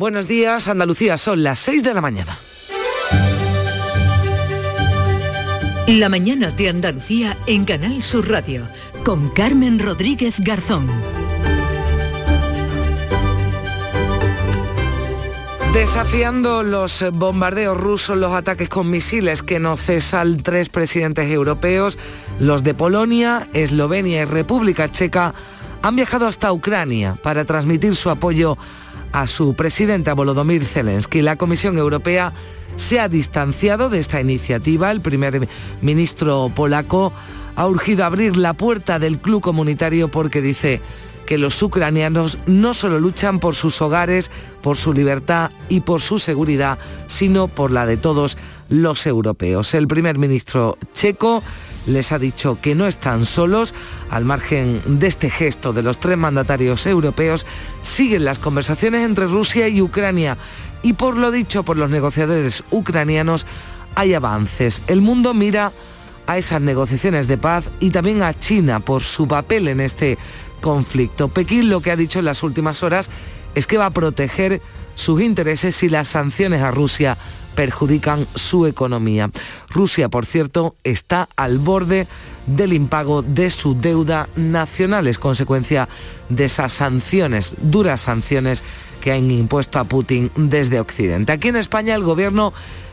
Buenos días, Andalucía, son las 6 de la mañana. La mañana de Andalucía en Canal Sur Radio con Carmen Rodríguez Garzón. Desafiando los bombardeos rusos, los ataques con misiles que no cesan tres presidentes europeos, los de Polonia, Eslovenia y República Checa, han viajado hasta Ucrania para transmitir su apoyo a su presidente Volodymyr Zelensky. La Comisión Europea se ha distanciado de esta iniciativa. El primer ministro polaco ha urgido abrir la puerta del club comunitario porque dice que los ucranianos no solo luchan por sus hogares, por su libertad y por su seguridad, sino por la de todos los europeos. El primer ministro checo les ha dicho que no están solos. Al margen de este gesto de los tres mandatarios europeos, siguen las conversaciones entre Rusia y Ucrania y por lo dicho por los negociadores ucranianos, hay avances. El mundo mira a esas negociaciones de paz y también a China por su papel en este conflicto. Pekín lo que ha dicho en las últimas horas es que va a proteger sus intereses si las sanciones a Rusia perjudican su economía. Rusia, por cierto, está al borde del impago de su deuda nacional. Es consecuencia de esas sanciones, duras sanciones que han impuesto a Putin desde Occidente. Aquí en España el gobierno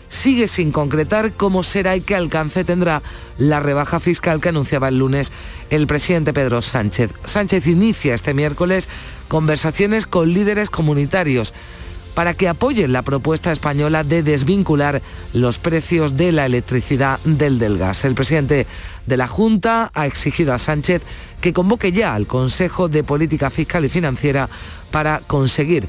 sigue sin concretar cómo será y qué alcance tendrá la rebaja fiscal que anunciaba el lunes el presidente Pedro Sánchez. Sánchez inicia este miércoles conversaciones con líderes comunitarios para que apoyen la propuesta española de desvincular los precios de la electricidad del del gas. El presidente de la Junta ha exigido a Sánchez que convoque ya al Consejo de Política Fiscal y Financiera para conseguir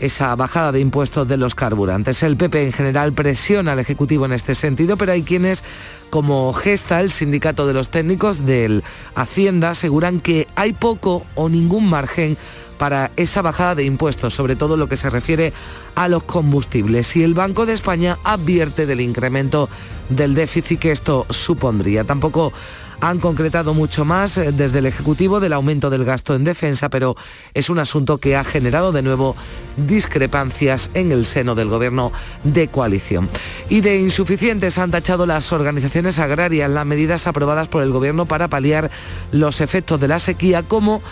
esa bajada de impuestos de los carburantes. El PP en general presiona al Ejecutivo en este sentido, pero hay quienes, como Gesta, el sindicato de los técnicos del Hacienda, aseguran que hay poco o ningún margen para esa bajada de impuestos, sobre todo lo que se refiere a los combustibles. Y el Banco de España advierte del incremento del déficit que esto supondría. Tampoco han concretado mucho más eh, desde el Ejecutivo del aumento del gasto en defensa, pero es un asunto que ha generado de nuevo discrepancias en el seno del Gobierno de coalición. Y de insuficientes han tachado las organizaciones agrarias las medidas aprobadas por el Gobierno para paliar los efectos de la sequía, como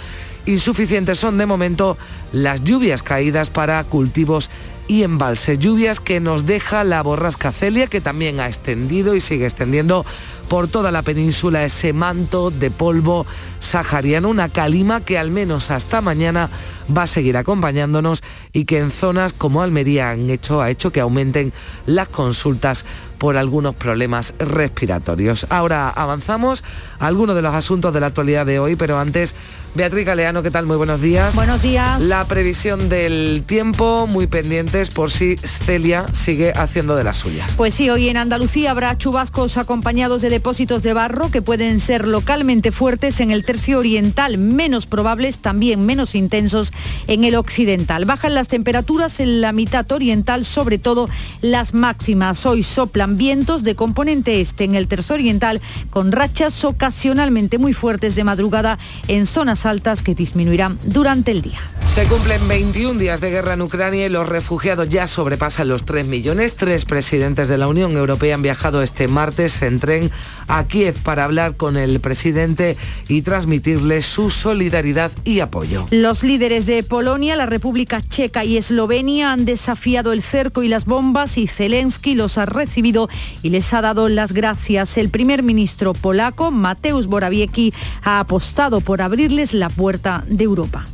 insuficientes son de momento las lluvias caídas para cultivos y embalses. Lluvias que nos deja la borrasca Celia, que también ha extendido y sigue extendiendo por toda la península ese manto de polvo sahariano, una calima que al menos hasta mañana va a seguir acompañándonos y que en zonas como Almería han hecho, ha hecho que aumenten las consultas por algunos problemas respiratorios. Ahora avanzamos a algunos de los asuntos de la actualidad de hoy, pero antes, Beatriz Galeano, ¿qué tal? Muy buenos días. Buenos días. La previsión del tiempo, muy pendientes por si Celia sigue haciendo de las suyas. Pues sí, hoy en Andalucía habrá chubascos acompañados de depósitos de barro que pueden ser localmente fuertes en el tercio oriental, menos probables, también menos intensos en el occidental. Bajan las temperaturas en la mitad oriental, sobre todo las máximas. Hoy soplan vientos de componente este en el tercio oriental con rachas ocasionalmente muy fuertes de madrugada en zonas altas que disminuirán durante el día. Se cumplen 21 días de guerra en Ucrania y los refugiados ya sobrepasan los 3 millones. Tres presidentes de la Unión Europea han viajado este martes en tren a Kiev para hablar con el presidente y transmitirle su solidaridad y apoyo. Los líderes de Polonia, la República Checa y Eslovenia han desafiado el cerco y las bombas y Zelensky los ha recibido y les ha dado las gracias. El primer ministro polaco, Mateusz Morawiecki, ha apostado por abrirles la puerta de Europa.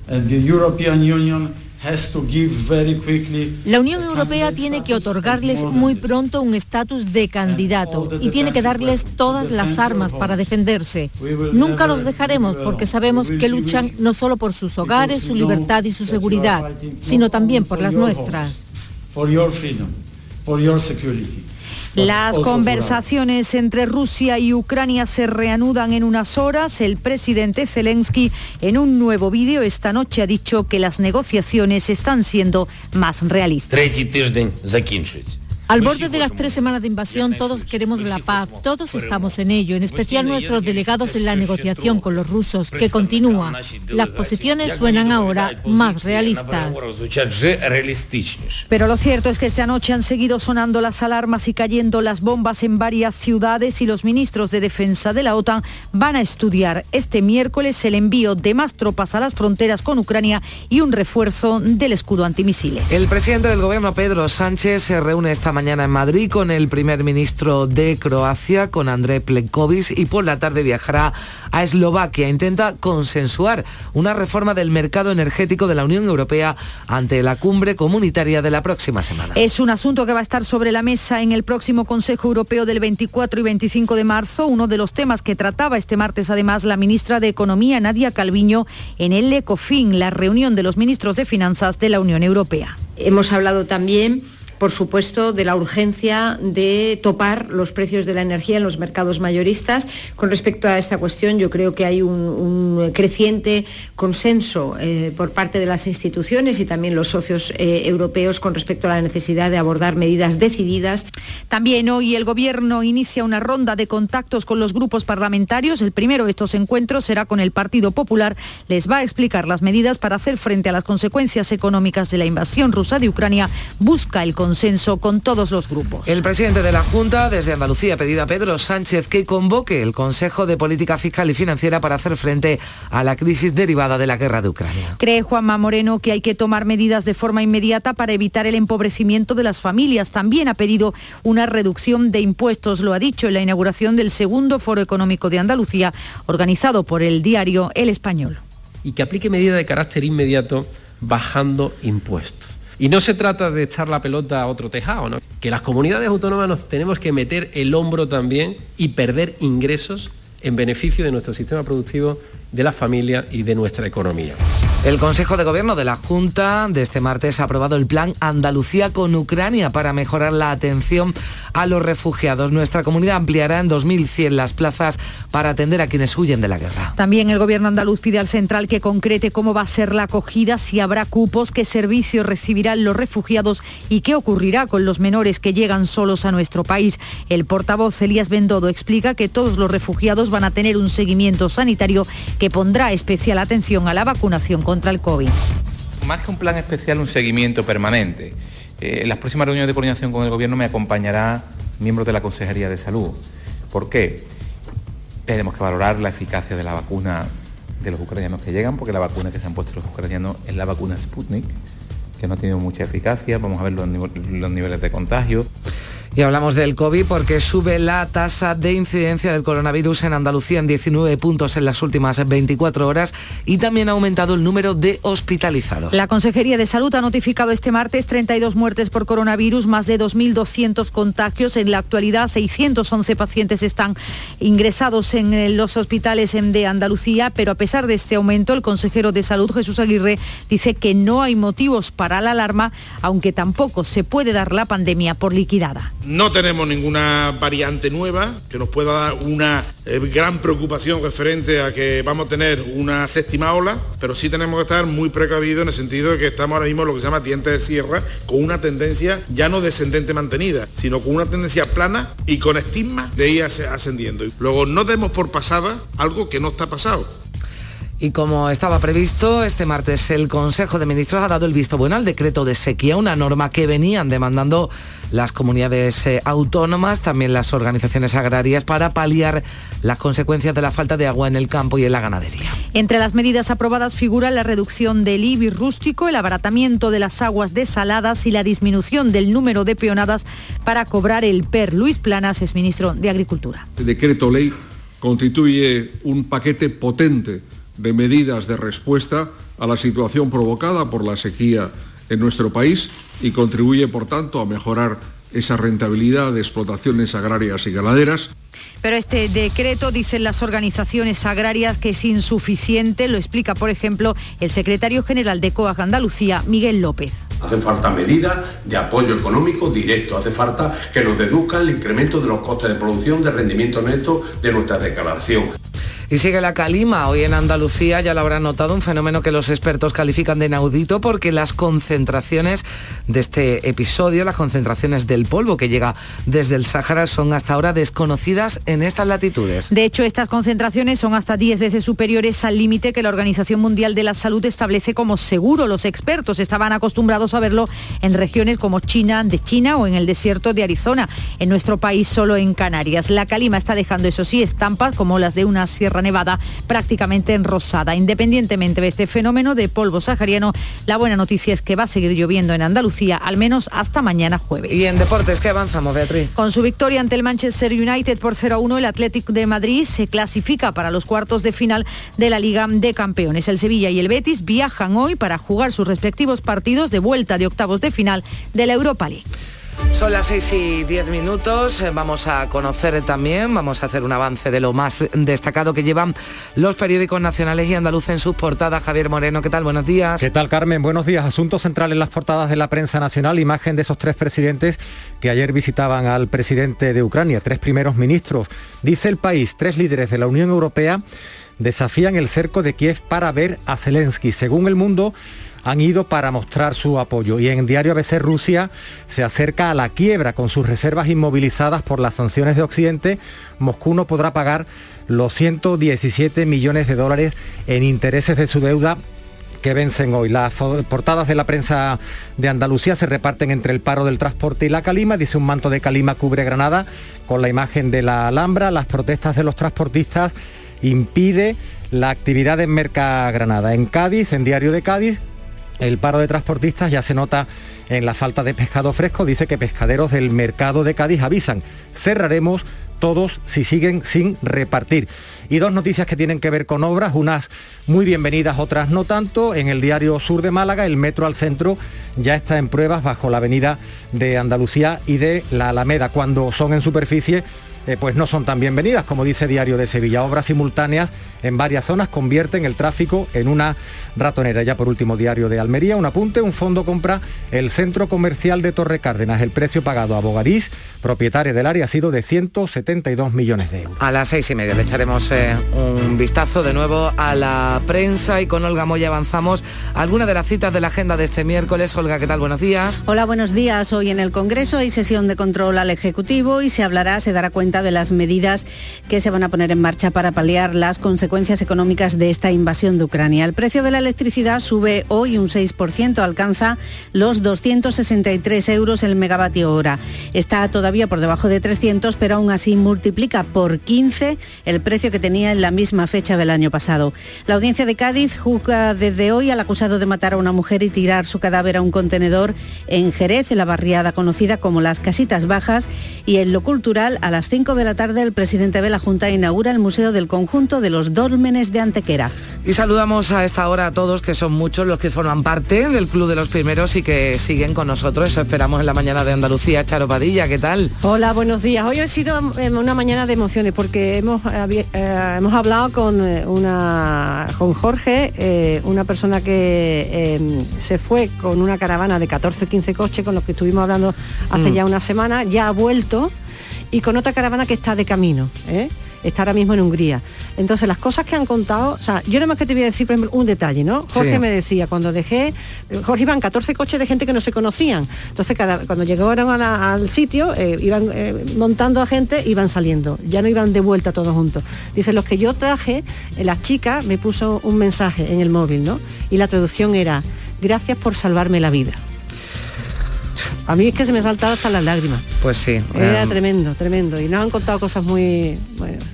La Unión Europea tiene que otorgarles muy pronto un estatus de candidato y tiene que darles todas las armas para defenderse. Nunca los dejaremos porque sabemos que luchan no solo por sus hogares, su libertad y su seguridad, sino también por las nuestras. Las conversaciones entre Rusia y Ucrania se reanudan en unas horas. El presidente Zelensky en un nuevo vídeo esta noche ha dicho que las negociaciones están siendo más realistas. Al borde de las tres semanas de invasión todos queremos la paz, todos estamos en ello, en especial nuestros delegados en la negociación con los rusos, que continúa. Las posiciones suenan ahora más realistas. Pero lo cierto es que esta noche han seguido sonando las alarmas y cayendo las bombas en varias ciudades y los ministros de defensa de la OTAN van a estudiar este miércoles el envío de más tropas a las fronteras con Ucrania y un refuerzo del escudo antimisiles. El presidente del gobierno Pedro Sánchez se reúne esta mañana en Madrid con el primer ministro de Croacia, con André Plenković y por la tarde viajará a Eslovaquia. Intenta consensuar una reforma del mercado energético de la Unión Europea ante la cumbre comunitaria de la próxima semana. Es un asunto que va a estar sobre la mesa en el próximo Consejo Europeo del 24 y 25 de marzo, uno de los temas que trataba este martes además la ministra de Economía Nadia Calviño en el ECOFIN, la reunión de los ministros de Finanzas de la Unión Europea. Hemos hablado también por supuesto, de la urgencia de topar los precios de la energía en los mercados mayoristas. Con respecto a esta cuestión, yo creo que hay un, creciente consenso eh, por parte de las instituciones y también los socios eh, europeos con respecto a la necesidad de abordar medidas decididas. También hoy el Gobierno inicia una ronda de contactos con los grupos parlamentarios. El primero de estos encuentros será con el Partido Popular. Les va a explicar las medidas para hacer frente a las consecuencias económicas de la invasión rusa de Ucrania. Busca el con todos los grupos. El presidente de la Junta desde Andalucía ha pedido a Pedro Sánchez que convoque el Consejo de Política Fiscal y Financiera para hacer frente a la crisis derivada de la guerra de Ucrania. Cree Juanma Moreno que hay que tomar medidas de forma inmediata para evitar el empobrecimiento de las familias. También ha pedido una reducción de impuestos, lo ha dicho en la inauguración del segundo Foro Económico de Andalucía, organizado por el diario El Español. Y que aplique medidas de carácter inmediato bajando impuestos. Y no se trata de echar la pelota a otro tejado, ¿no? que las comunidades autónomas nos tenemos que meter el hombro también y perder ingresos en beneficio de nuestro sistema productivo de la familia y de nuestra economía. El Consejo de Gobierno de la Junta de este martes ha aprobado el plan Andalucía con Ucrania para mejorar la atención a los refugiados. Nuestra comunidad ampliará en 2100 las plazas para atender a quienes huyen de la guerra. También el Gobierno andaluz pide al central que concrete cómo va a ser la acogida, si habrá cupos, qué servicios recibirán los refugiados y qué ocurrirá con los menores que llegan solos a nuestro país. El portavoz Elías Bendodo explica que todos los refugiados van a tener un seguimiento sanitario que pondrá especial atención a la vacunación contra el COVID. Más que un plan especial, un seguimiento permanente. Eh, en las próximas reuniones de coordinación con el Gobierno me acompañará miembros de la Consejería de Salud. ¿Por qué? Tenemos que valorar la eficacia de la vacuna de los ucranianos que llegan, porque la vacuna que se han puesto los ucranianos es la vacuna Sputnik, que no ha tenido mucha eficacia. Vamos a ver los, los niveles de contagio. Y hablamos del COVID porque sube la tasa de incidencia del coronavirus en Andalucía en 19 puntos en las últimas 24 horas y también ha aumentado el número de hospitalizados. La Consejería de Salud ha notificado este martes 32 muertes por coronavirus, más de 2.200 contagios. En la actualidad, 611 pacientes están ingresados en los hospitales de Andalucía, pero a pesar de este aumento, el consejero de Salud, Jesús Aguirre, dice que no hay motivos para la alarma, aunque tampoco se puede dar la pandemia por liquidada. No tenemos ninguna variante nueva que nos pueda dar una eh, gran preocupación referente a que vamos a tener una séptima ola, pero sí tenemos que estar muy precavidos en el sentido de que estamos ahora mismo en lo que se llama diente de sierra, con una tendencia ya no descendente mantenida, sino con una tendencia plana y con estigma de ir ascendiendo. Luego no demos por pasada algo que no está pasado. Y como estaba previsto, este martes el Consejo de Ministros ha dado el visto bueno al decreto de sequía, una norma que venían demandando las comunidades eh, autónomas, también las organizaciones agrarias, para paliar las consecuencias de la falta de agua en el campo y en la ganadería. Entre las medidas aprobadas figura la reducción del IBI rústico, el abaratamiento de las aguas desaladas y la disminución del número de peonadas para cobrar el PER. Luis Planas es ministro de Agricultura. El decreto ley constituye un paquete potente de medidas de respuesta a la situación provocada por la sequía en nuestro país y contribuye, por tanto, a mejorar esa rentabilidad de explotaciones agrarias y ganaderas. Pero este decreto, dicen las organizaciones agrarias, que es insuficiente. Lo explica, por ejemplo, el secretario general de COAG Andalucía, Miguel López. Hacen falta medidas de apoyo económico directo, hace falta que nos deduzca el incremento de los costes de producción, de rendimiento neto de nuestra declaración. Y sigue la calima. Hoy en Andalucía ya lo habrán notado un fenómeno que los expertos califican de inaudito porque las concentraciones de este episodio, las concentraciones del polvo que llega desde el Sáhara son hasta ahora desconocidas en estas latitudes. De hecho, estas concentraciones son hasta 10 veces superiores al límite que la Organización Mundial de la Salud establece como seguro. Los expertos estaban acostumbrados a verlo en regiones como China, de China o en el desierto de Arizona. En nuestro país solo en Canarias. La calima está dejando, eso sí, estampas como las de una Sierra Nevada prácticamente enrosada. Independientemente de este fenómeno de polvo sahariano, la buena noticia es que va a seguir lloviendo en Andalucía, al menos hasta mañana jueves. Y en deportes, ¿qué avanzamos, Beatriz? Con su victoria ante el Manchester United por 0-1, el Athletic de Madrid se clasifica para los cuartos de final de la Liga de Campeones. El Sevilla y el Betis viajan hoy para jugar sus respectivos partidos de vuelta de octavos de final de la Europa League. Son las 6 y 10 minutos, eh, vamos a conocer también, vamos a hacer un avance de lo más destacado que llevan los periódicos nacionales y andaluces en sus portadas. Javier Moreno, ¿qué tal? Buenos días. ¿Qué tal, Carmen? Buenos días. Asunto central en las portadas de la prensa nacional, imagen de esos tres presidentes que ayer visitaban al presidente de Ucrania, tres primeros ministros. Dice el país, tres líderes de la Unión Europea desafían el cerco de Kiev para ver a Zelensky. Según el mundo, han ido para mostrar su apoyo. Y en Diario ABC Rusia se acerca a la quiebra con sus reservas inmovilizadas por las sanciones de Occidente. Moscú no podrá pagar los 117 millones de dólares en intereses de su deuda que vencen hoy. Las portadas de la prensa de Andalucía se reparten entre el paro del transporte y la calima. Dice un manto de calima cubre Granada con la imagen de la Alhambra. Las protestas de los transportistas impide la actividad en Merca Granada. En Cádiz, en Diario de Cádiz, el paro de transportistas ya se nota en la falta de pescado fresco. Dice que pescaderos del mercado de Cádiz avisan, cerraremos todos si siguen sin repartir. Y dos noticias que tienen que ver con obras, unas muy bienvenidas, otras no tanto. En el diario Sur de Málaga, el metro al centro ya está en pruebas bajo la avenida de Andalucía y de la Alameda. Cuando son en superficie, eh, pues no son tan bienvenidas, como dice Diario de Sevilla. Obras simultáneas en varias zonas convierten el tráfico en una ratonera. Ya por último, Diario de Almería, un apunte, un fondo compra el centro comercial de Torre Cárdenas. El precio pagado a Bogarís, propietaria del área, ha sido de 172 millones de euros. A las seis y media le echaremos eh, un vistazo de nuevo a la prensa y con Olga Moya avanzamos alguna de las citas de la agenda de este miércoles. Olga, ¿qué tal? Buenos días. Hola, buenos días. Hoy en el Congreso hay sesión de control al Ejecutivo y se hablará, se dará cuenta de las medidas que se van a poner en marcha para paliar las consecuencias económicas de esta invasión de Ucrania. El precio de la electricidad sube hoy un 6%, alcanza los 263 euros el megavatio hora. Está todavía por debajo de 300, pero aún así multiplica por 15 el precio que tenía en la misma fecha del año pasado. La audiencia de Cádiz juzga desde hoy al acusado de matar a una mujer y tirar su cadáver a un contenedor en Jerez, en la barriada conocida como las Casitas Bajas, y en lo cultural a las 5 de la tarde el presidente de la Junta inaugura el Museo del Conjunto de los Dólmenes de Antequera. Y saludamos a esta hora a todos, que son muchos los que forman parte del Club de los Primeros y que siguen con nosotros. Eso esperamos en la mañana de Andalucía. Charo Padilla, ¿qué tal? Hola, buenos días. Hoy ha sido em, una mañana de emociones porque hemos, eh, hemos hablado con, eh, una, con Jorge, eh, una persona que em, se fue con una caravana de 14 15 coches con los que estuvimos hablando hace mm. ya una semana, ya ha vuelto y con otra caravana que está de camino. ¿eh? está ahora mismo en Hungría. Entonces, las cosas que han contado, o sea, yo nada más que te voy a decir, por ejemplo, un detalle, ¿no? Jorge me decía, cuando dejé, Jorge iban 14 coches de gente que no se conocían. Entonces, cada, cuando llegaron al sitio, eh, iban eh, montando a gente, iban saliendo, ya no iban de vuelta todos juntos. Dice, los que yo traje, la chica me puso un mensaje en el móvil, ¿no? Y la traducción era, gracias por salvarme la vida. A mí es que se me ha saltado hasta las lágrimas. Pues sí. Era em, tremendo, tremendo. Y nos han contado cosas muy,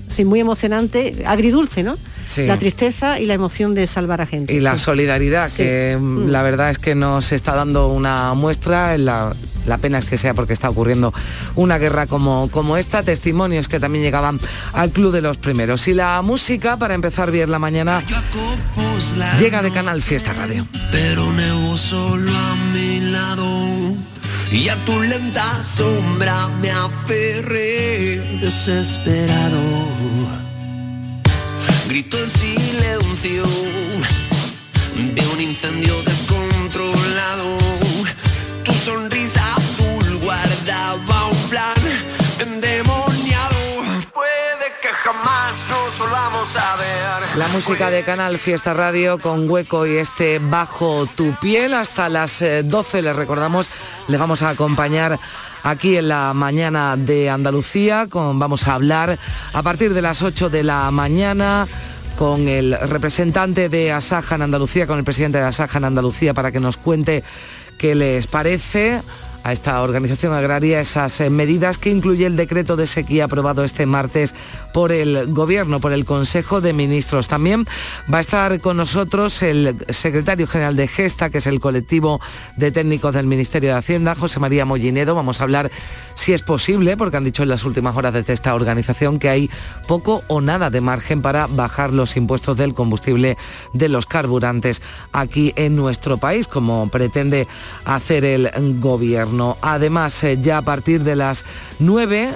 sí, muy emocionantes, agridulce, ¿no? La tristeza y la emoción de salvar a gente. Y la solidaridad, que em, mm. la verdad es que nos está dando una muestra, la, la, pena es que sea porque está ocurriendo una guerra como, como esta, testimonios que también llegaban al Club de los Primeros. Y la música, para empezar bien la mañana, llega de Canal Fiesta Radio. Pero solo a mi lado y a tu lenta sombra me aferré desesperado. Grito en silencio de un incendio descontrolado. La música de Canal Fiesta Radio con Hueco y este Bajo tu piel. Hasta las 12 eh, les recordamos, le vamos a acompañar aquí en la mañana de Andalucía, con, vamos a hablar a partir de las 8 de la mañana con el representante de Asaja en Andalucía, con el presidente de Asaja en Andalucía para que nos cuente qué les parece a esta organización agraria esas eh, medidas que incluye el decreto de sequía aprobado este martes por el Gobierno, por el Consejo de Ministros. También va a estar con nosotros el secretario general de Gesta, que es el colectivo de técnicos del Ministerio de Hacienda, José María Mollinedo. Vamos a hablar si es posible, porque han dicho en las últimas horas desde esta organización que hay poco o nada de margen para bajar los impuestos del combustible de los carburantes aquí en nuestro país, como pretende hacer el Gobierno. Además, eh, ya a partir de las 9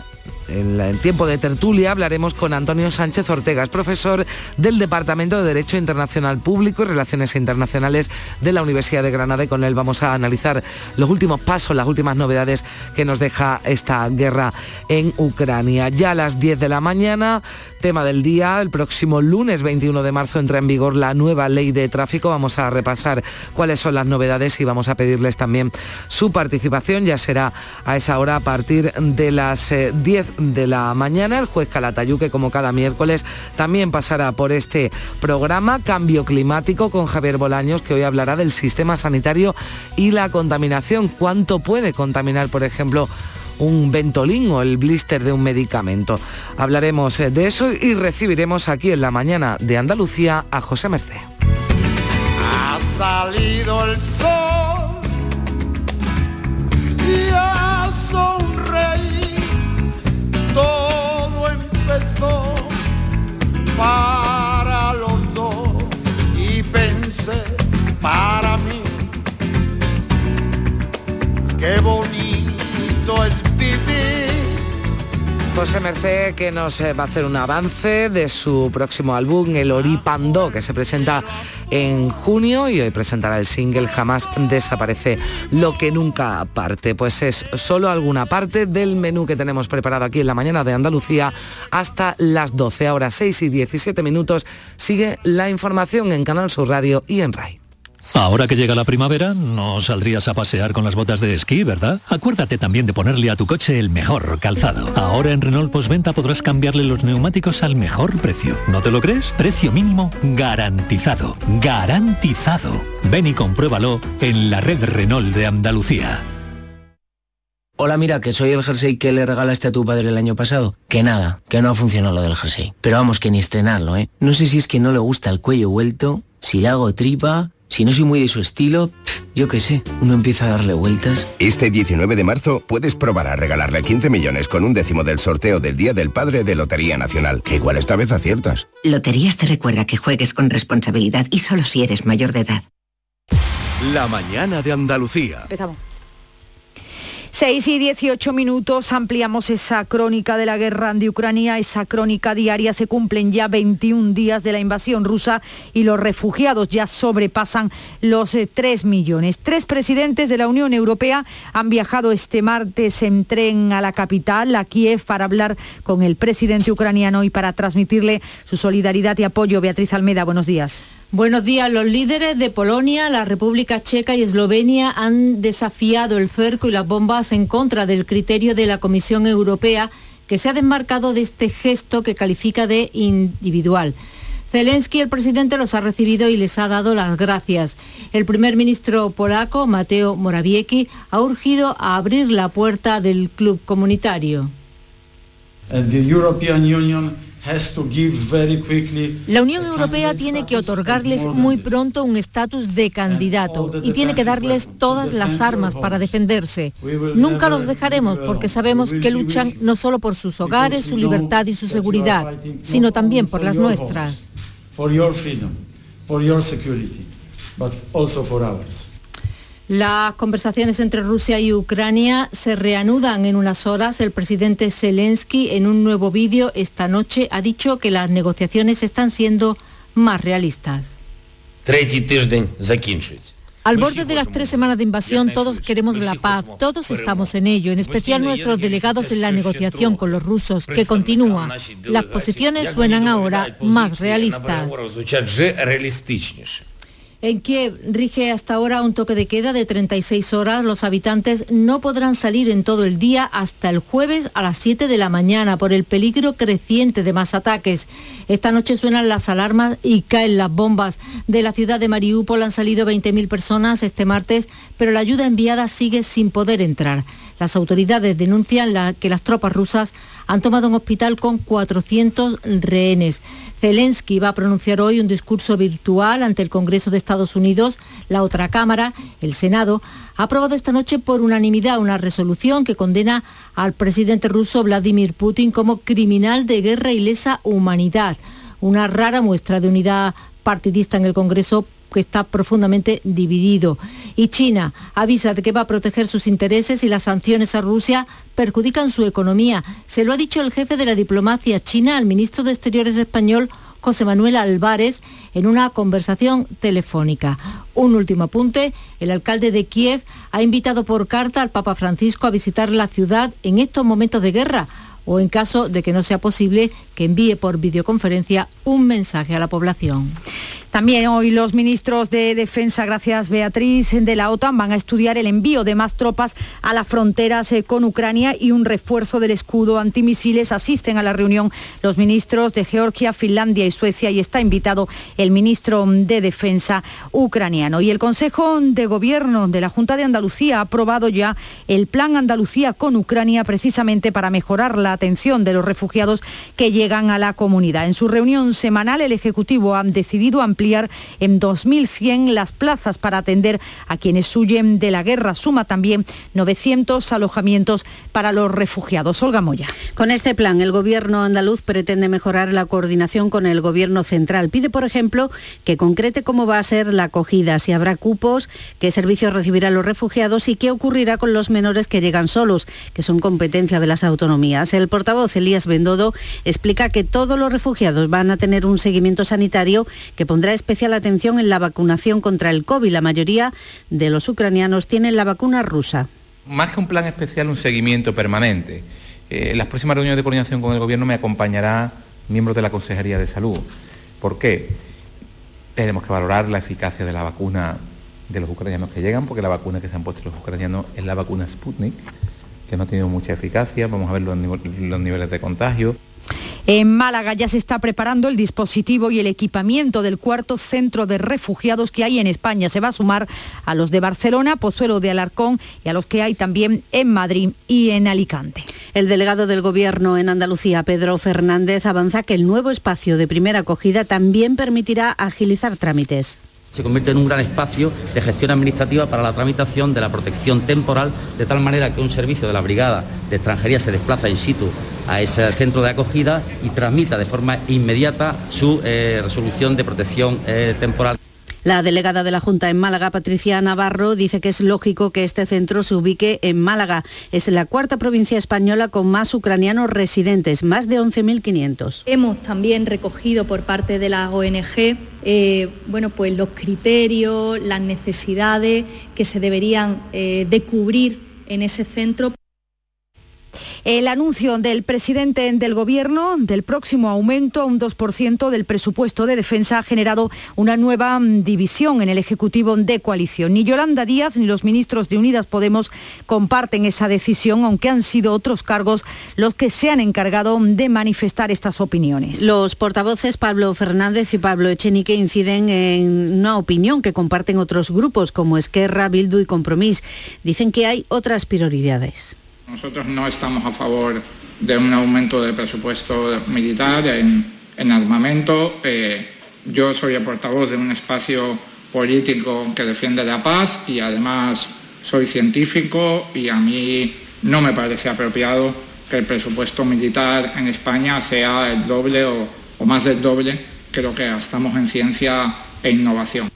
en el tiempo de tertulia hablaremos con Antonio Sánchez Ortega, es profesor del Departamento de Derecho Internacional Público y Relaciones Internacionales de la Universidad de Granada y con él vamos a analizar los últimos pasos, las últimas novedades que nos deja esta guerra en Ucrania. Ya a las 10 de la mañana, tema del día, el próximo lunes 21 de marzo entra en vigor la nueva ley de tráfico. Vamos a repasar cuáles son las novedades y vamos a pedirles también su participación. Ya será a esa hora a partir de las 10 eh, de la mañana. El juez Calatayuque, como cada miércoles, también pasará por este programa Cambio Climático con Javier Bolaños, que hoy hablará del sistema sanitario y la contaminación. ¿Cuánto puede contaminar, por ejemplo, un ventolín o el blister de un medicamento. Hablaremos de eso y recibiremos aquí en la mañana de Andalucía a José Merced. Ha salido el sol para los dos y pensé para mí qué José Merced que nos eh, va a hacer un avance de su próximo álbum, El Oripando, que se presenta en junio y hoy presentará el single Jamás desaparece lo que nunca parte. Pues es solo alguna parte del menú que tenemos preparado aquí en la mañana de Andalucía hasta las 12, ahora 6 y 17 minutos. Sigue la información en Canal Sur Radio y en RAI. Ahora que llega la primavera, no saldrías a pasear con las botas de esquí, ¿verdad? Acuérdate también de ponerle a tu coche el mejor calzado. Ahora en Renault Postventa podrás cambiarle los neumáticos al mejor precio. ¿No te lo crees? Precio mínimo garantizado. Garantizado. Ven y compruébalo en la red Renault de Andalucía. Hola, mira, que soy el jersey que le regalaste a tu padre el año pasado. Que nada, que no ha funcionado lo del jersey. Pero vamos, que ni estrenarlo, ¿eh? No sé si es que no le gusta el cuello vuelto, si le hago tripa si no soy muy de su estilo, yo qué sé, uno empieza a darle vueltas. Este 19 de marzo puedes probar a regalarle 15 millones con un décimo del sorteo del Día del Padre de Lotería Nacional, que igual esta vez aciertas. Loterías te recuerda que juegues con responsabilidad y solo si eres mayor de edad. La mañana de Andalucía. Empezamos. 6 y 18 minutos ampliamos esa crónica de la guerra de Ucrania, esa crónica diaria. Se cumplen ya 21 días de la invasión rusa y los refugiados ya sobrepasan los 3 eh, millones. Tres presidentes de la Unión Europea han viajado este martes en tren a la capital, a Kiev, para hablar con el presidente ucraniano y para transmitirle su solidaridad y apoyo. Beatriz Almeda, buenos días. Buenos días. Los líderes de Polonia, la República Checa y Eslovenia han desafiado el cerco y las bombas en contra del criterio de la Comisión Europea que se ha desmarcado de este gesto que califica de individual. Zelensky, el presidente, los ha recibido y les ha dado las gracias. El primer ministro polaco, Mateo Morawiecki, ha urgido a abrir la puerta del club comunitario. La Unión Europea tiene que otorgarles muy pronto un estatus de candidato y tiene que darles todas las armas para defenderse. Nunca los dejaremos porque sabemos que luchan no solo por sus hogares, su libertad y su seguridad, sino también por las nuestras. Las conversaciones entre Rusia y Ucrania se reanudan en unas horas. El presidente Zelensky en un nuevo vídeo esta noche ha dicho que las negociaciones están siendo más realistas. Al borde de las tres semanas de invasión todos queremos la paz, todos estamos en ello, en especial nuestros delegados en la negociación con los rusos, que continúa. Las posiciones suenan ahora más realistas. En Kiev rige hasta ahora un toque de queda de 36 horas. Los habitantes no podrán salir en todo el día hasta el jueves a las 7 de la mañana por el peligro creciente de más ataques. Esta noche suenan las alarmas y caen las bombas. De la ciudad de Mariupol han salido 20.000 personas este martes, pero la ayuda enviada sigue sin poder entrar. Las autoridades denuncian que las tropas rusas han tomado un hospital con 400 rehenes. Zelensky va a pronunciar hoy un discurso virtual ante el Congreso de Estados Unidos. La otra Cámara, el Senado, ha aprobado esta noche por unanimidad una resolución que condena al presidente ruso Vladimir Putin como criminal de guerra y lesa humanidad. Una rara muestra de unidad partidista en el Congreso que está profundamente dividido. Y China avisa de que va a proteger sus intereses y las sanciones a Rusia perjudican su economía. Se lo ha dicho el jefe de la diplomacia china al ministro de Exteriores español José Manuel Álvarez en una conversación telefónica. Un último apunte, el alcalde de Kiev ha invitado por carta al Papa Francisco a visitar la ciudad en estos momentos de guerra o en caso de que no sea posible que envíe por videoconferencia un mensaje a la población. También hoy los ministros de Defensa, gracias Beatriz, de la OTAN van a estudiar el envío de más tropas a las fronteras eh, con Ucrania y un refuerzo del escudo antimisiles. Asisten a la reunión los ministros de Georgia, Finlandia y Suecia y está invitado el ministro de Defensa ucraniano. Y el Consejo de Gobierno de la Junta de Andalucía ha aprobado ya el Plan Andalucía con Ucrania precisamente para mejorar la atención de los refugiados que llegan a la comunidad. En su reunión semanal el Ejecutivo ha decidido ampliar en 2.100 las plazas para atender a quienes huyen de la guerra. Suma también 900 alojamientos para los refugiados. Olga Moya. Con este plan, el Gobierno andaluz pretende mejorar la coordinación con el Gobierno central. Pide, por ejemplo, que concrete cómo va a ser la acogida, si habrá cupos, qué servicios recibirán los refugiados y qué ocurrirá con los menores que llegan solos, que son competencia de las autonomías. El portavoz Elías Bendodo explica que todos los refugiados van a tener un seguimiento sanitario que pondrá especial atención en la vacunación contra el COVID. La mayoría de los ucranianos tienen la vacuna rusa. Más que un plan especial, un seguimiento permanente. Eh, en las próximas reuniones de coordinación con el Gobierno me acompañará miembros de la Consejería de Salud. ¿Por qué? Tenemos que valorar la eficacia de la vacuna de los ucranianos que llegan, porque la vacuna que se han puesto los ucranianos es la vacuna Sputnik, que no ha tenido mucha eficacia. Vamos a ver los niveles de contagio. En Málaga ya se está preparando el dispositivo y el equipamiento del cuarto centro de refugiados que hay en España. Se va a sumar a los de Barcelona, Pozuelo de Alarcón y a los que hay también en Madrid y en Alicante. El delegado del Gobierno en Andalucía, Pedro Fernández, avanza que el nuevo espacio de primera acogida también permitirá agilizar trámites se convierte en un gran espacio de gestión administrativa para la tramitación de la protección temporal, de tal manera que un servicio de la Brigada de Extranjería se desplaza in situ a ese centro de acogida y transmita de forma inmediata su eh, resolución de protección eh, temporal. La delegada de la Junta en Málaga, Patricia Navarro, dice que es lógico que este centro se ubique en Málaga. Es la cuarta provincia española con más ucranianos residentes, más de 11.500. Hemos también recogido por parte de la ONG eh, bueno, pues los criterios, las necesidades que se deberían eh, de cubrir en ese centro. El anuncio del presidente del Gobierno del próximo aumento a un 2% del presupuesto de defensa ha generado una nueva mm, división en el Ejecutivo de coalición. Ni Yolanda Díaz ni los ministros de Unidas Podemos comparten esa decisión, aunque han sido otros cargos los que se han encargado de manifestar estas opiniones. Los portavoces Pablo Fernández y Pablo Echenique inciden en una opinión que comparten otros grupos como Esquerra, Bildu y Compromís. Dicen que hay otras prioridades. Nosotros no estamos a favor de un aumento de presupuesto militar en, armamento. Eh, yo soy el portavoz de un espacio político que defiende la paz y además soy científico y a mí no me parece apropiado que el presupuesto militar en España sea el doble o, o más del doble que lo que gastamos en ciencia e innovación.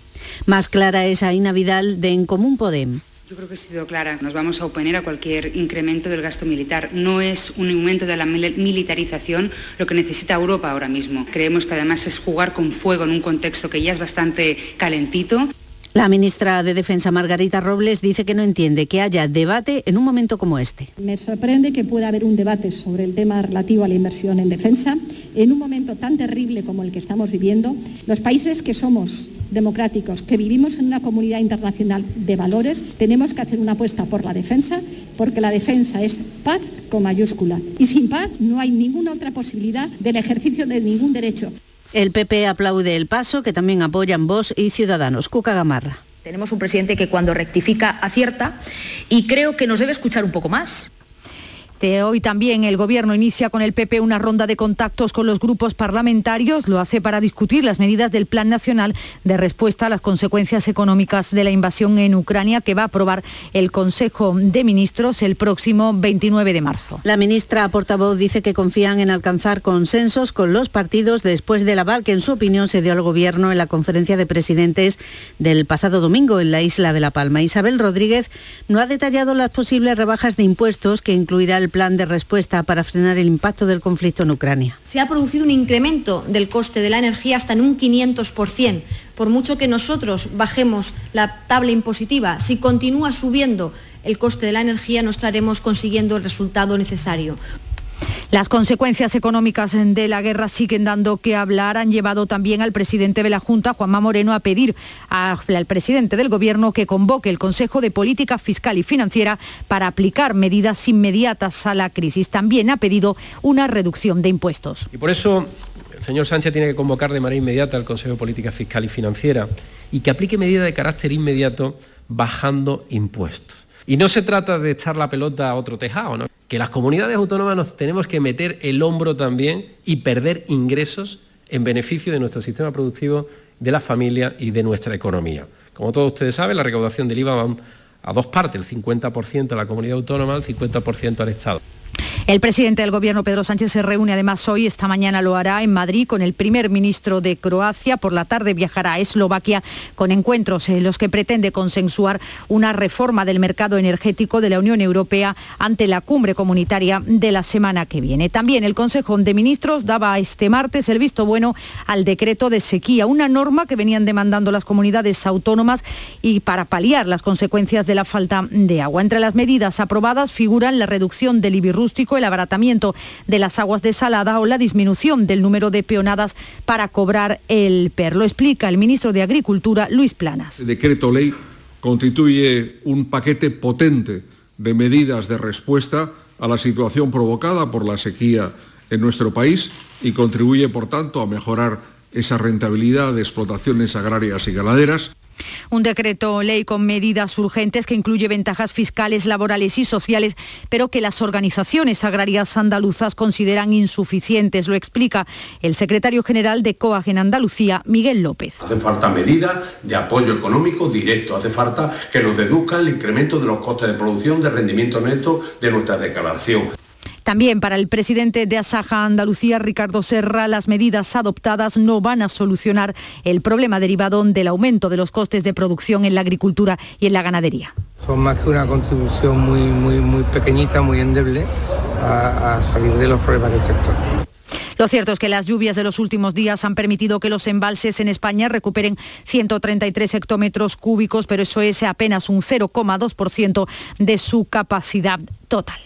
Más clara es Aina Vidal de En Común Podem. Yo creo que he sido clara. Nos vamos a oponer a cualquier incremento del gasto militar. No es un aumento de la militarización lo que necesita Europa ahora mismo. Creemos que además es jugar con fuego en un contexto que ya es bastante calentito. La ministra de Defensa, Margarita Robles, dice que no entiende que haya debate en un momento como este. Me sorprende que pueda haber un debate sobre el tema relativo a la inversión en defensa en un momento tan terrible como el que estamos viviendo. Los países que somos democráticos, que vivimos en una comunidad internacional de valores, tenemos que hacer una apuesta por la defensa, porque la defensa es paz con mayúscula. Y sin paz no hay ninguna otra posibilidad del ejercicio de ningún derecho. El PP aplaude el paso, que también apoyan Vox y Ciudadanos. Cuca Gamarra. Tenemos un presidente que cuando rectifica acierta y creo que nos debe escuchar un poco más. Hoy también el Gobierno inicia con el PP una ronda de contactos con los grupos parlamentarios. Lo hace para discutir las medidas del Plan Nacional de respuesta a las consecuencias económicas de la invasión en Ucrania que va a aprobar el Consejo de Ministros el próximo 29 de marzo. La ministra portavoz dice que confían en alcanzar consensos con los partidos después del aval que en su opinión se dio al Gobierno en la conferencia de presidentes del pasado domingo en la isla de La Palma. Isabel Rodríguez no ha detallado las posibles rebajas de impuestos que incluirá el plan de respuesta para frenar el impacto del conflicto en Ucrania. Se ha producido un incremento del coste de la energía hasta en un 500%. Por mucho que nosotros bajemos la tabla impositiva, si continúa subiendo el coste de la energía no estaremos consiguiendo el resultado necesario. Las consecuencias económicas de la guerra siguen dando que hablar. Han llevado también al presidente de la Junta, Juanma Moreno, a pedir al presidente del Gobierno que convoque el Consejo de Política Fiscal y Financiera para aplicar medidas inmediatas a la crisis. También ha pedido una reducción de impuestos. Y por eso el señor Sánchez tiene que convocar de manera inmediata al Consejo de Política Fiscal y Financiera y que aplique medidas de carácter inmediato bajando impuestos. Y no se trata de echar la pelota a otro tejado, ¿no? Que las comunidades autónomas nos tenemos que meter el hombro también y perder ingresos en beneficio de nuestro sistema productivo, de la familia y de nuestra economía. Como todos ustedes saben, la recaudación del IVA va a dos partes, el 50% a la comunidad autónoma, el 50% al Estado. El presidente del Gobierno, Pedro Sánchez, se reúne además hoy, esta mañana lo hará en Madrid con el primer ministro de Croacia. Por la tarde viajará a Eslovaquia con encuentros en los que pretende consensuar una reforma del mercado energético de la Unión Europea ante la cumbre comunitaria de la semana que viene. También el Consejo de Ministros daba este martes el visto bueno al decreto de sequía, una norma que venían demandando las comunidades autónomas y para paliar las consecuencias de la falta de agua. Entre las medidas aprobadas figuran la reducción del IBI el abaratamiento de las aguas desaladas o la disminución del número de peonadas para cobrar el PER. Lo explica el ministro de Agricultura, Luis Planas. El decreto ley constituye un paquete potente de medidas de respuesta a la situación provocada por la sequía en nuestro país y contribuye, por tanto, a mejorar esa rentabilidad de explotaciones agrarias y ganaderas un decreto ley con medidas urgentes que incluye ventajas fiscales, laborales y sociales, pero que las organizaciones agrarias andaluzas consideran insuficientes. Lo explica el secretario general de COAG en Andalucía, Miguel López. Hace falta medidas de apoyo económico directo, hace falta que nos deduzca el incremento de los costes de producción, de rendimiento neto de nuestra declaración. También para el presidente de Asaja Andalucía, Ricardo Serra, las medidas adoptadas no van a solucionar el problema derivado del aumento de los costes de producción en la agricultura y en la ganadería. Son más que una contribución muy, muy, muy pequeñita, muy endeble a, a salir de los problemas del sector. Lo cierto es que las lluvias de los últimos días han permitido que los embalses en España recuperen 133 hectómetros cúbicos, pero eso es apenas un 0,2% de su capacidad total.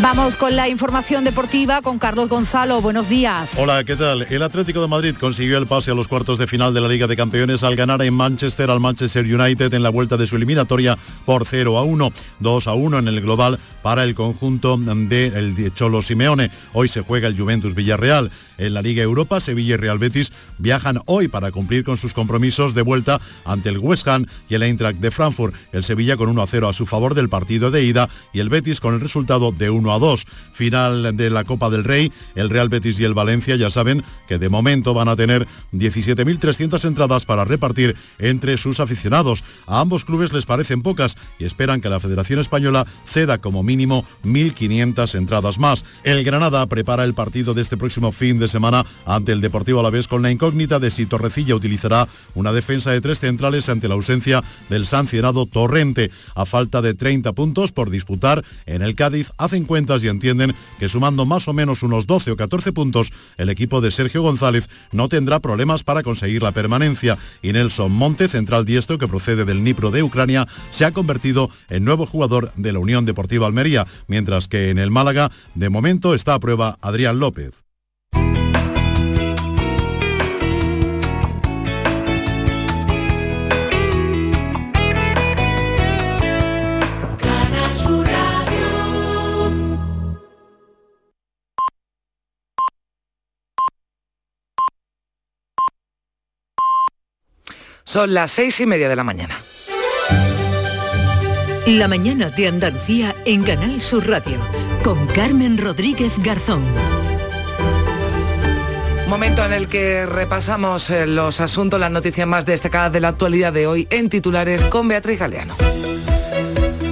Vamos con la información deportiva con Carlos Gonzalo. Buenos días. Hola, ¿qué tal? El Atlético de Madrid consiguió el pase a los cuartos de final de la Liga de Campeones al ganar en Manchester al Manchester United en la vuelta de su eliminatoria por 0 a 1, 2 a 1 en el global para el conjunto de Cholo Simeone. Hoy se juega el Juventus Villarreal. En la Liga Europa, Sevilla y Real Betis viajan hoy para cumplir con sus compromisos de vuelta ante el West Ham y el Eintracht de Frankfurt. El Sevilla con 1 a 0 a su favor del partido de ida y el Betis con el resultado de 1 a 2. Final de la Copa del Rey, el Real Betis y el Valencia ya saben que de momento van a tener 17.300 entradas para repartir entre sus aficionados. A ambos clubes les parecen pocas y esperan que la Federación Española ceda como mínimo 1.500 entradas más. El Granada prepara el partido de este próximo fin de semana ante el Deportivo Alavés con la incógnita de si Torrecilla utilizará una defensa de tres centrales ante la ausencia del sancionado Torrente. A falta de 30 puntos por disputar, en el Cádiz hacen cuenta cuentas y entienden que sumando más o menos unos 12 o 14 puntos, el equipo de Sergio González no tendrá problemas para conseguir la permanencia. Y Nelson Monte, central diestro que procede del Nipro de Ucrania, se ha convertido en nuevo jugador de la Unión Deportiva Almería, mientras que en el Málaga, de momento, está a prueba Adrián López. Son las seis y media de la mañana. La mañana de Andalucía en Canal Sur Radio con Carmen Rodríguez Garzón. Momento en el que repasamos eh, los asuntos, las noticias más destacadas de la actualidad de hoy en titulares con Beatriz Galeano.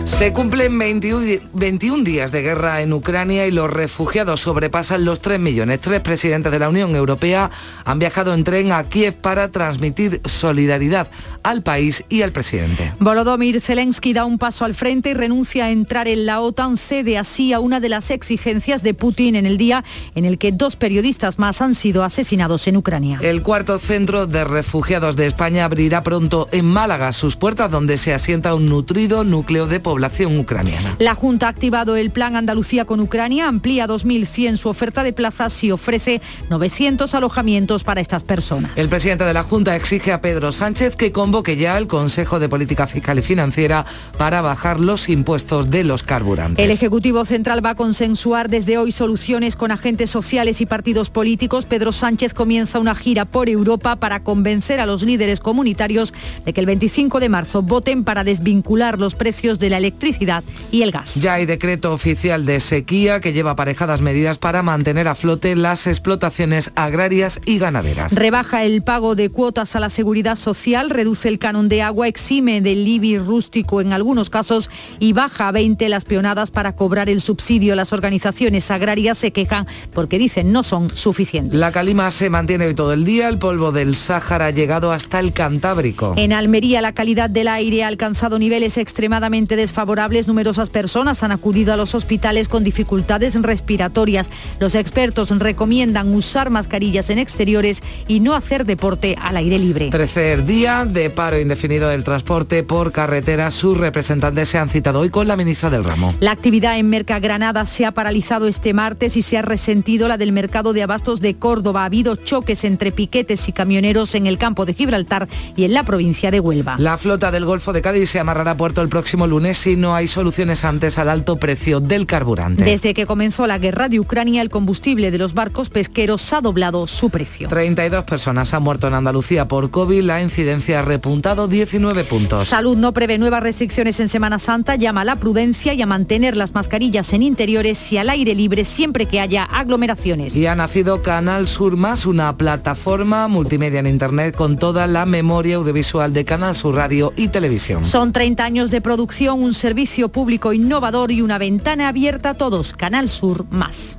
Se cumplen 21, días de guerra en Ucrania y los refugiados sobrepasan los 3 millones. Tres presidentes de la Unión Europea han viajado en tren a Kiev para transmitir solidaridad al país y al presidente. Volodymyr Zelensky da un paso al frente y renuncia a entrar en la OTAN, cede así a una de las exigencias de Putin en el día en el que dos periodistas más han sido asesinados en Ucrania. El cuarto centro de refugiados de España abrirá pronto en Málaga sus puertas donde se asienta un nutrido núcleo de población población ucraniana. La Junta ha activado el Plan Andalucía con Ucrania, amplía 2.100 su oferta de plazas y ofrece 900 alojamientos para estas personas. El presidente de la Junta exige a Pedro Sánchez que convoque ya el Consejo de Política Fiscal y Financiera para bajar los impuestos de los carburantes. El Ejecutivo Central va a consensuar desde hoy soluciones con agentes sociales y partidos políticos. Pedro Sánchez comienza una gira por Europa para convencer a los líderes comunitarios de que el 25 de marzo voten para desvincular los precios de la electricidad y el gas. Ya hay decreto oficial de sequía que lleva aparejadas medidas para mantener a flote las explotaciones agrarias y ganaderas. Rebaja el pago de cuotas a la seguridad social, reduce el canon de agua, exime del IBI rústico en algunos casos y baja a 20 las peonadas para cobrar el subsidio. Las organizaciones agrarias se quejan porque dicen no son suficientes. La calima se mantiene hoy todo el día, el polvo del Sáhara ha llegado hasta el Cantábrico. En Almería la calidad del aire ha alcanzado niveles extremadamente desfavorables favorables, numerosas personas han acudido a los hospitales con dificultades respiratorias. Los expertos recomiendan usar mascarillas en exteriores y no hacer deporte al aire libre. Tercer día de paro indefinido del transporte por carretera. Sus representantes se han citado hoy con la ministra del ramo. La actividad en Mercagranada se ha paralizado este martes y se ha resentido la del mercado de abastos de Córdoba. Ha habido choques entre piquetes y camioneros en el campo de Gibraltar y en la provincia de Huelva. La flota del Golfo de Cádiz se amarrará a puerto el próximo lunes si no hay soluciones antes al alto precio del carburante. Desde que comenzó la guerra de Ucrania, el combustible de los barcos pesqueros ha doblado su precio. 32 personas han muerto en Andalucía por COVID, la incidencia ha repuntado 19 puntos. Salud no prevé nuevas restricciones en Semana Santa, llama a la prudencia y a mantener las mascarillas en interiores y al aire libre siempre que haya aglomeraciones. Y ha nacido Canal Sur Más, una plataforma multimedia en Internet con toda la memoria audiovisual de Canal Sur Radio y Televisión. Son 30 años de producción, un servicio público innovador y una ventana abierta a todos. Canal Sur Más.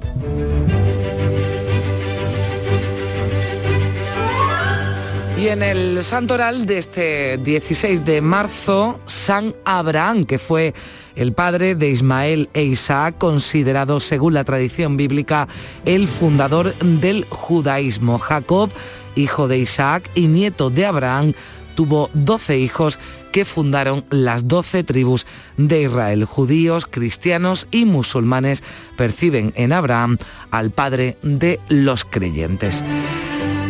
Y en el santoral de este 16 de marzo, San Abraham, que fue el padre de Ismael e Isaac, considerado según la tradición bíblica el fundador del judaísmo. Jacob, hijo de Isaac y nieto de Abraham, tuvo 12 hijos que fundaron las 12 tribus de Israel. Judíos, cristianos y musulmanes perciben en Abraham al padre de los creyentes.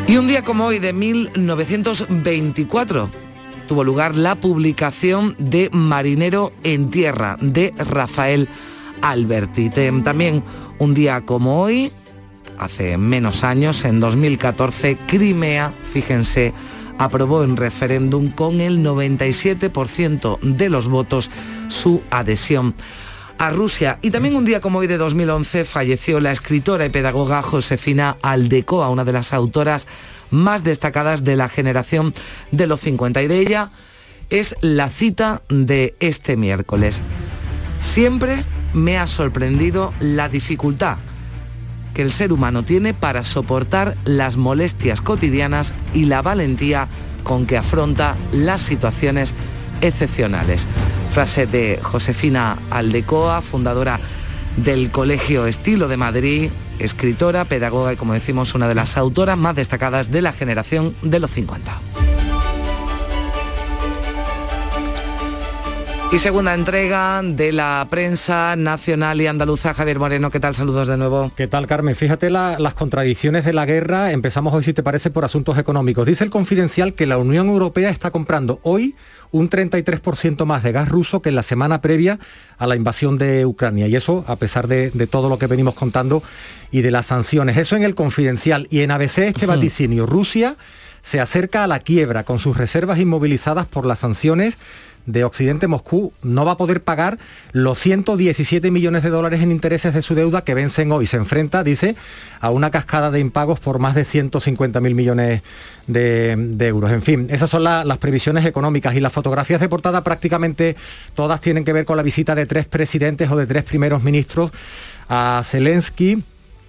Y un día como hoy de 1924 tuvo lugar la publicación de Marinero en Tierra de Rafael Alberti. También un día como hoy, hace menos años, en 2014, Crimea, fíjense, aprobó en referéndum con el 97% de los votos su adhesión a Rusia. Y también un día como hoy de 2011 falleció la escritora y pedagoga Josefina Aldecoa, una de las autoras más destacadas de la generación de los 50. Y de ella es la cita de este miércoles. Siempre me ha sorprendido la dificultad que el ser humano tiene para soportar las molestias cotidianas y la valentía con que afronta las situaciones excepcionales. Frase de Josefina Aldecoa, fundadora del Colegio Estilo de Madrid, escritora, pedagoga y como decimos una de las autoras más destacadas de la generación de los 50. Y segunda entrega de la prensa nacional y andaluza. Javier Moreno, ¿qué tal? Saludos de nuevo. ¿Qué tal, Carmen? Fíjate las contradicciones de la guerra. Empezamos hoy, si te parece, por asuntos económicos. Dice el confidencial que la Unión Europea está comprando hoy un 33% más de gas ruso que en la semana previa a la invasión de Ucrania. Y eso a pesar de, todo lo que venimos contando y de las sanciones. Eso en el confidencial. Y en ABC este vaticinio. Rusia se acerca a la quiebra con sus reservas inmovilizadas por las sanciones de Occidente, Moscú no va a poder pagar los 117 millones de dólares en intereses de su deuda que vencen hoy. Se enfrenta, dice, a una cascada de impagos por más de 150 mil millones de, euros. En fin, esas son las previsiones económicas y las fotografías de portada prácticamente todas tienen que ver con la visita de tres presidentes o de tres primeros ministros a Zelensky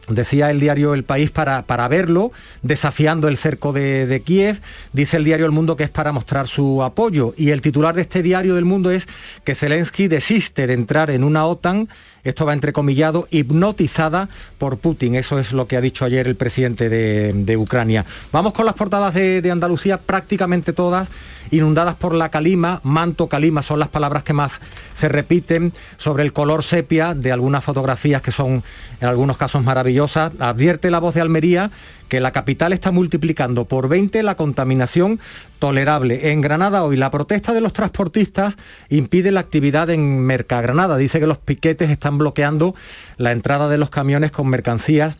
Decía el diario El País para, para verlo, desafiando el cerco de, de, Kiev. Dice el diario El Mundo que es para mostrar su apoyo. Y el titular de este diario del Mundo es que Zelensky desiste de entrar en una OTAN esto va entrecomillado, hipnotizada por Putin. Eso es lo que ha dicho ayer el presidente de, Ucrania. Vamos con las portadas de, de Andalucía, prácticamente todas inundadas por la calima, manto calima son las palabras que más se repiten sobre el color sepia de algunas fotografías que son en algunos casos maravillosas. Advierte la voz de Almería que la capital está multiplicando por 20 la contaminación tolerable. En Granada hoy la protesta de los transportistas impide la actividad en Mercagranada. Dice que los piquetes están bloqueando la entrada de los camiones con mercancías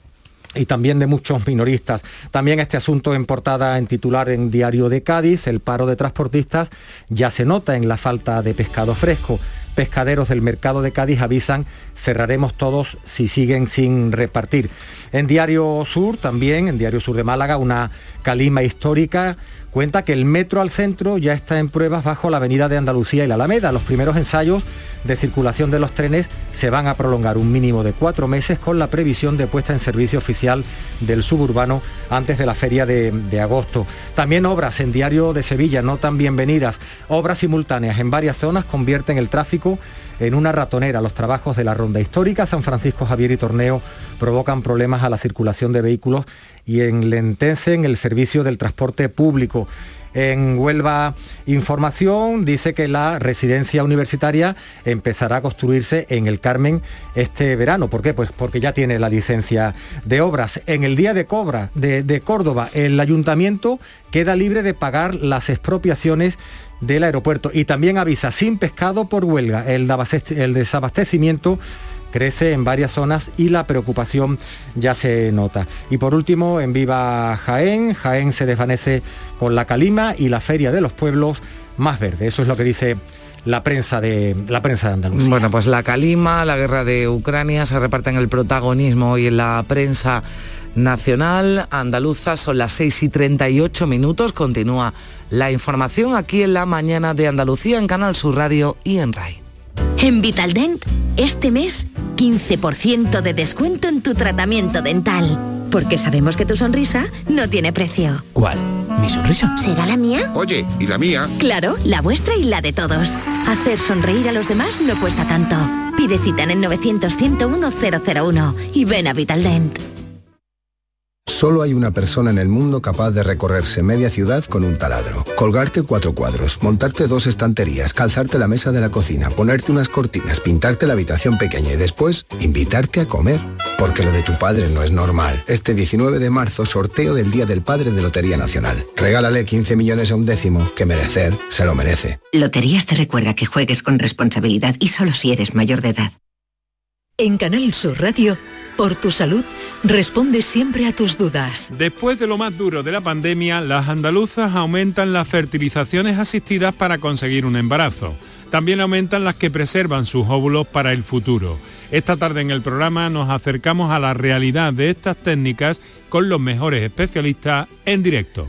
y también de muchos minoristas. También este asunto en portada en titular en Diario de Cádiz, el paro de transportistas ya se nota en la falta de pescado fresco pescaderos del mercado de Cádiz avisan cerraremos todos si siguen sin repartir. En Diario Sur también, en Diario Sur de Málaga, una calima histórica cuenta que el metro al centro ya está en pruebas bajo la avenida de Andalucía y la Alameda. Los primeros ensayos de circulación de los trenes se van a prolongar un mínimo de cuatro meses con la previsión de puesta en servicio oficial del suburbano antes de la feria de, agosto. También obras en Diario de Sevilla, no tan bienvenidas. Obras simultáneas en varias zonas convierten el tráfico en una ratonera. Los trabajos de la ronda histórica San Francisco Javier y Torneo provocan problemas a la circulación de vehículos y enlentecen el servicio del transporte público. En Huelva Información dice que la residencia universitaria empezará a construirse en el Carmen este verano. ¿Por qué? Pues porque ya tiene la licencia de obras. En el día de cobra de, de Córdoba, el ayuntamiento queda libre de pagar las expropiaciones del aeropuerto y también avisa sin pescado por huelga. El, desabastecimiento crece en varias zonas y la preocupación ya se nota. Y por último, en Viva Jaén, Jaén se desvanece con la calima y la feria de los pueblos más verde. Eso es lo que dice la prensa de la prensa de Andalucía. Bueno, pues la calima, la guerra de Ucrania se reparten el protagonismo y en la prensa nacional andaluza son las 6 y 38 minutos. Continúa la información aquí en la mañana de Andalucía en Canal Sur Radio y en RAI. En Vitaldent, este mes, 15% de descuento en tu tratamiento dental. Porque sabemos que tu sonrisa no tiene precio. ¿Cuál? ¿Mi sonrisa? ¿Será la mía? Oye, ¿y la mía? Claro, la vuestra y la de todos. Hacer sonreír a los demás no cuesta tanto. Pide cita en el 900 101 001 y ven a Vitaldent. Solo hay una persona en el mundo capaz de recorrerse media ciudad con un taladro. Colgarte cuatro cuadros, montarte dos estanterías, calzarte la mesa de la cocina, ponerte unas cortinas, pintarte la habitación pequeña y después invitarte a comer. Porque lo de tu padre no es normal. Este 19 de marzo, sorteo del Día del Padre de Lotería Nacional. Regálale 15 millones a un décimo, que merecer se lo merece. Loterías te recuerda que juegues con responsabilidad y solo si eres mayor de edad. En Canal Sur Radio por tu salud, responde siempre a tus dudas. Después de lo más duro de la pandemia, las andaluzas aumentan las fertilizaciones asistidas para conseguir un embarazo. También aumentan las que preservan sus óvulos para el futuro. Esta tarde en el programa nos acercamos a la realidad de estas técnicas con los mejores especialistas en directo.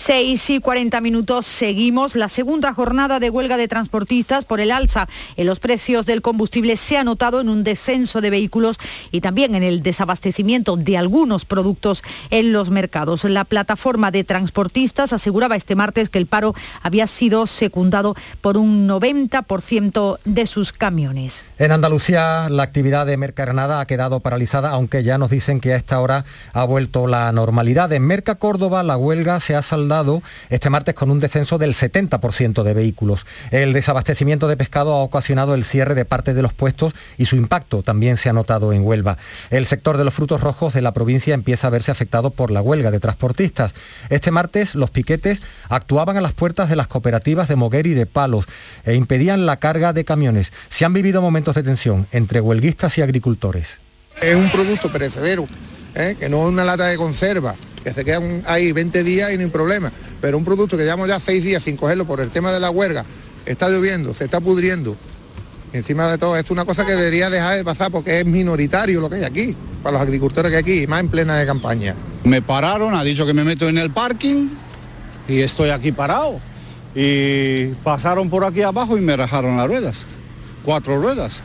6 y 40 minutos seguimos. La segunda jornada de huelga de transportistas por el alza en los precios del combustible se ha notado en un descenso de vehículos y también en el desabastecimiento de algunos productos en los mercados. La plataforma de transportistas aseguraba este martes que el paro había sido secundado por un 90% de sus camiones. En Andalucía la actividad de Merca ha quedado paralizada, aunque ya nos dicen que a esta hora ha vuelto la normalidad. En Merca Córdoba la huelga se ha saldado este martes con un descenso del 70% de vehículos. El desabastecimiento de pescado ha ocasionado el cierre de parte de los puestos y su impacto también se ha notado en Huelva. El sector de los frutos rojos de la provincia empieza a verse afectado por la huelga de transportistas. Este martes los piquetes actuaban a las puertas de las cooperativas de Moguer y de Palos e impedían la carga de camiones. Se han vivido momentos de tensión entre huelguistas y agricultores. Es un producto perecedero, ¿eh? que no es una lata de conserva que se quedan ahí 20 días y no hay problema. Pero un producto que llevamos ya 6 días sin cogerlo por el tema de la huelga, está lloviendo, se está pudriendo. encima de todo, esto es una cosa que debería dejar de pasar porque es minoritario lo que hay aquí, para los agricultores que hay aquí, más en plena de campaña. Me pararon, ha dicho que me meto en el parking y estoy aquí parado. Y pasaron por aquí abajo y me rajaron las ruedas, cuatro ruedas.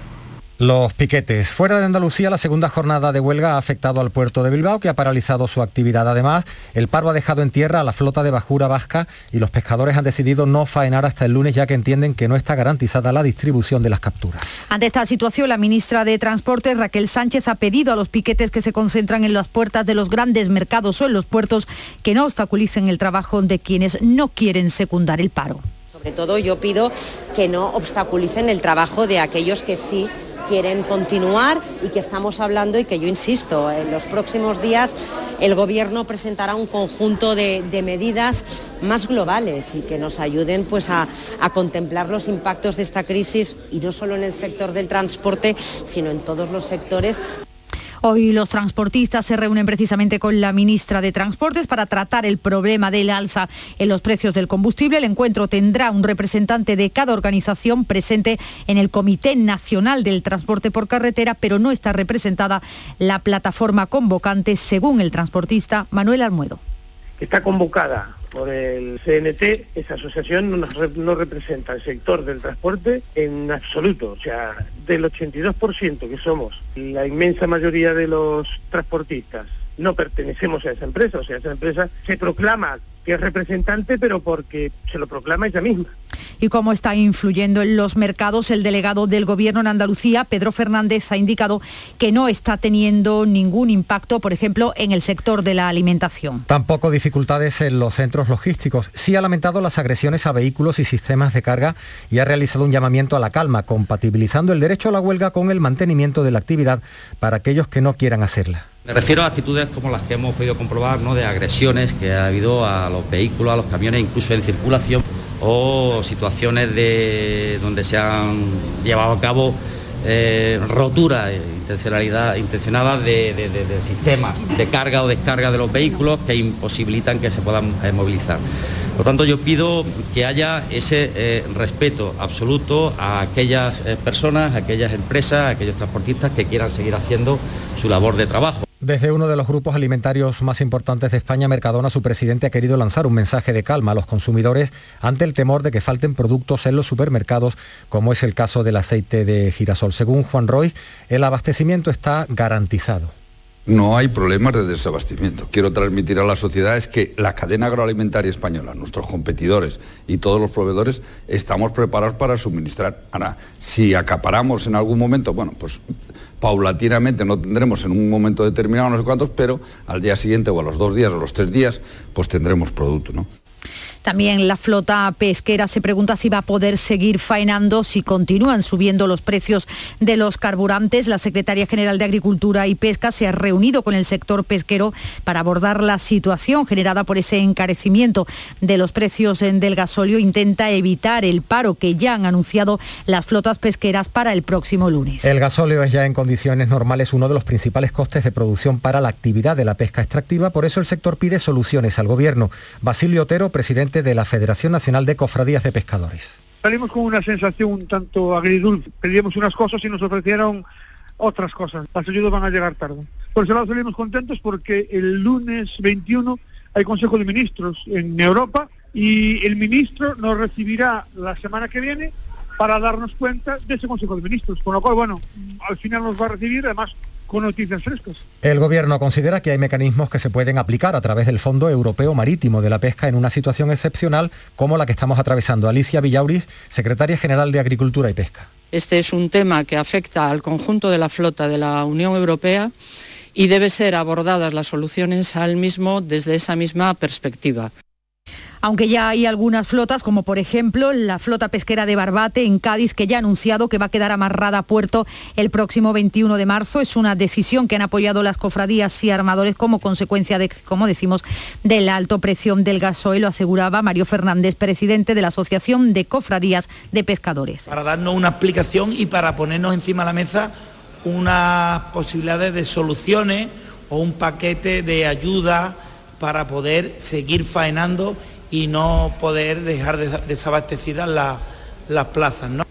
Los piquetes. Fuera de Andalucía, la segunda jornada de huelga ha afectado al puerto de Bilbao, que ha paralizado su actividad. Además, el paro ha dejado en tierra a la flota de bajura vasca y los pescadores han decidido no faenar hasta el lunes, ya que entienden que no está garantizada la distribución de las capturas. Ante esta situación, la ministra de Transportes, Raquel Sánchez, ha pedido a los piquetes que se concentran en las puertas de los grandes mercados o en los puertos que no obstaculicen el trabajo de quienes no quieren secundar el paro. Sobre todo, yo pido que no obstaculicen el trabajo de aquellos que sí quieren continuar y que estamos hablando y que yo insisto, en los próximos días el Gobierno presentará un conjunto de, medidas más globales y que nos ayuden pues, a, a contemplar los impactos de esta crisis y no solo en el sector del transporte, sino en todos los sectores Hoy los transportistas se reúnen precisamente con la ministra de Transportes para tratar el problema del alza en los precios del combustible. El encuentro tendrá un representante de cada organización presente en el Comité Nacional del Transporte por Carretera, pero no está representada la plataforma convocante, según el transportista Manuel Almuedo. Está convocada por el CNT, esa asociación no, representa el sector del transporte en absoluto. O sea, del 82% que somos la inmensa mayoría de los transportistas, no pertenecemos a esa empresa. O sea, esa empresa se proclama que es representante, pero porque se lo proclama ella misma. Y cómo está influyendo en los mercados, el delegado del Gobierno en Andalucía, Pedro Fernández, ha indicado que no está teniendo ningún impacto, por ejemplo, en el sector de la alimentación. Tampoco dificultades en los centros logísticos. Sí ha lamentado las agresiones a vehículos y sistemas de carga y ha realizado un llamamiento a la calma, compatibilizando el derecho a la huelga con el mantenimiento de la actividad para aquellos que no quieran hacerla. Me refiero a actitudes como las que hemos podido comprobar, ¿no? de agresiones que ha habido a los vehículos, a los camiones, incluso en circulación, o situaciones de, donde se han llevado a cabo eh, roturas intencionadas de, sistemas de carga o descarga de los vehículos que imposibilitan que se puedan eh, movilizar. Por lo tanto, yo pido que haya ese eh, respeto absoluto a aquellas personas, a aquellas empresas, a aquellos transportistas que quieran seguir haciendo su labor de trabajo. Desde uno de los grupos alimentarios más importantes de España, Mercadona, su presidente ha querido lanzar un mensaje de calma a los consumidores ante el temor de que falten productos en los supermercados, como es el caso del aceite de girasol. Según Juan Roy, el abastecimiento está garantizado. No hay problemas de desabastecimiento. Quiero transmitir a la sociedad es que la cadena agroalimentaria española, nuestros competidores y todos los proveedores estamos preparados para suministrar. Ahora, si acaparamos en algún momento, bueno, pues paulatinamente no tendremos en un momento determinado no sé cuántos, pero al día siguiente o a los dos días o los tres días, pues tendremos producto, ¿no? También la flota pesquera se pregunta si va a poder seguir faenando si continúan subiendo los precios de los carburantes. La secretaria general de Agricultura y Pesca se ha reunido con el sector pesquero para abordar la situación generada por ese encarecimiento de los precios del gasóleo. Intenta evitar el paro que ya han anunciado las flotas pesqueras para el próximo lunes. El gasóleo es ya en condiciones normales uno de los principales costes de producción para la actividad de la pesca extractiva. Por eso el sector pide soluciones al gobierno. Basilio Otero, presidente de la Federación Nacional de Cofradías de Pescadores. Salimos con una sensación un tanto agridulce. Pedíamos unas cosas y nos ofrecieron otras cosas. Las ayudas van a llegar tarde. Por ese lado salimos contentos porque el lunes 21 hay Consejo de Ministros en Europa y el ministro nos recibirá la semana que viene para darnos cuenta de ese Consejo de Ministros. Con lo cual, bueno, al final nos va a recibir además con noticias frescas. El Gobierno considera que hay mecanismos que se pueden aplicar a través del Fondo Europeo Marítimo de la Pesca en una situación excepcional como la que estamos atravesando. Alicia Villauris, secretaria general de Agricultura y Pesca. Este es un tema que afecta al conjunto de la flota de la Unión Europea y debe ser abordadas las soluciones al mismo desde esa misma perspectiva aunque ya hay algunas flotas, como por ejemplo la flota pesquera de Barbate en Cádiz, que ya ha anunciado que va a quedar amarrada a puerto el próximo 21 de marzo. Es una decisión que han apoyado las cofradías y armadores como consecuencia de, como decimos, de la alto precio del gasoil, lo aseguraba Mario Fernández, presidente de la Asociación de Cofradías de Pescadores. Para darnos una explicación y para ponernos encima de la mesa unas posibilidades de soluciones o un paquete de ayuda para poder seguir faenando y no poder dejar desabastecidas las plazas. ¿no?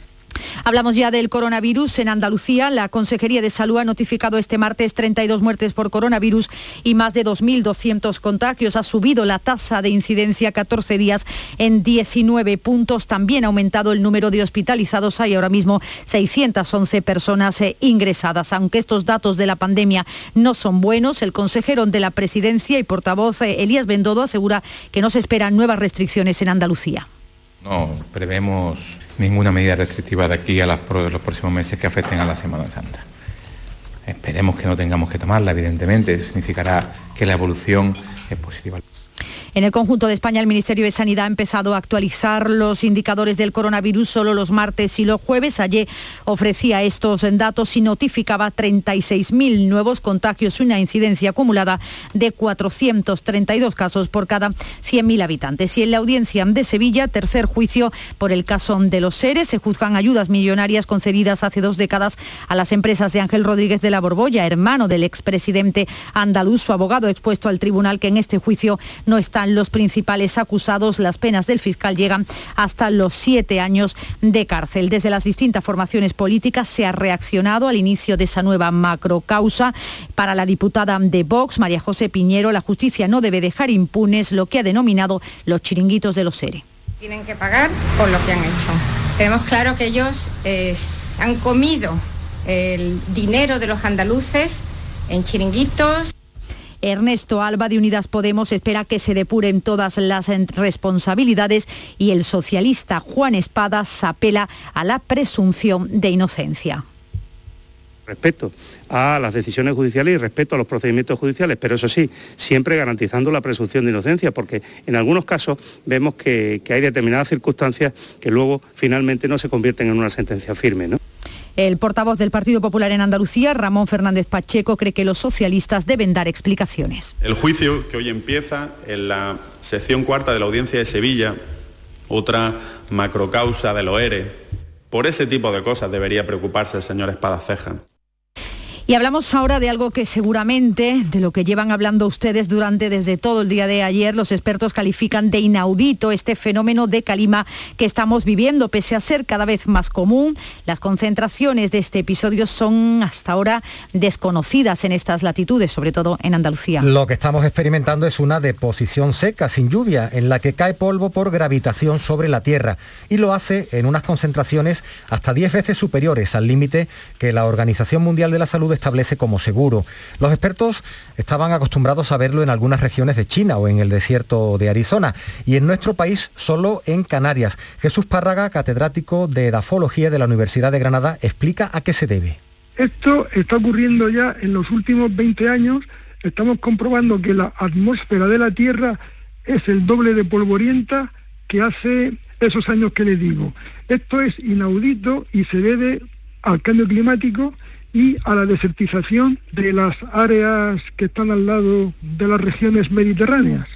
Hablamos ya del coronavirus en Andalucía. La Consejería de Salud ha notificado este martes 32 muertes por coronavirus y más de 2.200 contagios. Ha subido la tasa de incidencia 14 días en 19 puntos. También ha aumentado el número de hospitalizados. Hay ahora mismo 611 personas eh, ingresadas. Aunque estos datos de la pandemia no son buenos, el consejero de la presidencia y portavoz eh, Elías Bendodo asegura que no se esperan nuevas restricciones en Andalucía. No prevemos ninguna medida restrictiva de aquí a los próximos meses que afecten a la Semana Santa. Esperemos que no tengamos que tomarla, evidentemente, significará que la evolución es positiva. En el conjunto de España, el Ministerio de Sanidad ha empezado a actualizar los indicadores del coronavirus solo los martes y los jueves. Ayer ofrecía estos datos y notificaba 36.000 nuevos contagios, una incidencia acumulada de 432 casos por cada 100.000 habitantes. Y en la audiencia de Sevilla, tercer juicio por el caso de los seres, se juzgan ayudas millonarias concedidas hace dos décadas a las empresas de Ángel Rodríguez de la Borbolla, hermano del expresidente andaluz. Su abogado expuesto al tribunal que en este juicio no está los principales acusados. Las penas del fiscal llegan hasta los siete años de cárcel. Desde las distintas formaciones políticas se ha reaccionado al inicio de esa nueva macrocausa. Para la diputada de Vox, María José Piñero, la justicia no debe dejar impunes lo que ha denominado los chiringuitos de los SERE. Tienen que pagar por lo que han hecho. Tenemos claro que ellos eh, han comido el dinero de los andaluces en chiringuitos. Ernesto Alba de Unidas Podemos espera que se depuren todas las responsabilidades y el socialista Juan Espadas apela a la presunción de inocencia respeto a las decisiones judiciales y respeto a los procedimientos judiciales, pero eso sí, siempre garantizando la presunción de inocencia, porque en algunos casos vemos que, hay determinadas circunstancias que luego finalmente no se convierten en una sentencia firme. ¿no? El portavoz del Partido Popular en Andalucía, Ramón Fernández Pacheco, cree que los socialistas deben dar explicaciones. El juicio que hoy empieza en la sección cuarta de la audiencia de Sevilla, otra macrocausa de lo ERE, por ese tipo de cosas debería preocuparse el señor Espadaceja. Y hablamos ahora de algo que seguramente, de lo que llevan hablando ustedes durante desde todo el día de ayer, los expertos califican de inaudito este fenómeno de calima que estamos viviendo, pese a ser cada vez más común. Las concentraciones de este episodio son hasta ahora desconocidas en estas latitudes, sobre todo en Andalucía. Lo que estamos experimentando es una deposición seca, sin lluvia, en la que cae polvo por gravitación sobre la Tierra y lo hace en unas concentraciones hasta 10 veces superiores al límite que la Organización Mundial de la Salud establece como seguro. Los expertos estaban acostumbrados a verlo en algunas regiones de China o en el desierto de Arizona y en nuestro país solo en Canarias. Jesús Párraga, catedrático de edafología de la Universidad de Granada, explica a qué se debe. Esto está ocurriendo ya en los últimos 20 años. Estamos comprobando que la atmósfera de la Tierra es el doble de polvorienta que hace esos años que le digo. Esto es inaudito y se debe al cambio climático y a la desertización de las áreas que están al lado de las regiones mediterráneas.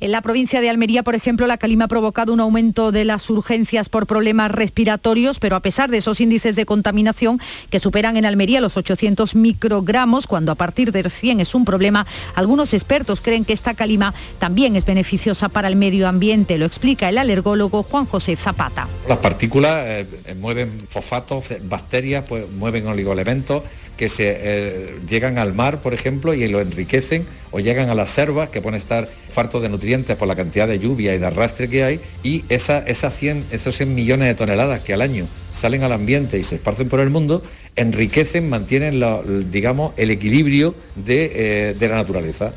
En la provincia de Almería, por ejemplo, la calima ha provocado un aumento de las urgencias por problemas respiratorios, pero a pesar de esos índices de contaminación que superan en Almería los 800 microgramos, cuando a partir de 100 es un problema, algunos expertos creen que esta calima también es beneficiosa para el medio ambiente. Lo explica el alergólogo Juan José Zapata. Las partículas eh, mueven fosfatos, bacterias, pues mueven oligoelementos que se eh, llegan al mar, por ejemplo, y lo enriquecen, o llegan a las selvas, que pueden estar fartos de nutrientes por la cantidad de lluvia y de arrastre que hay, y esa, esas 100, esos 100 millones de toneladas que al año salen al ambiente y se esparcen por el mundo, enriquecen, mantienen, digamos, el equilibrio de, eh, de la naturaleza.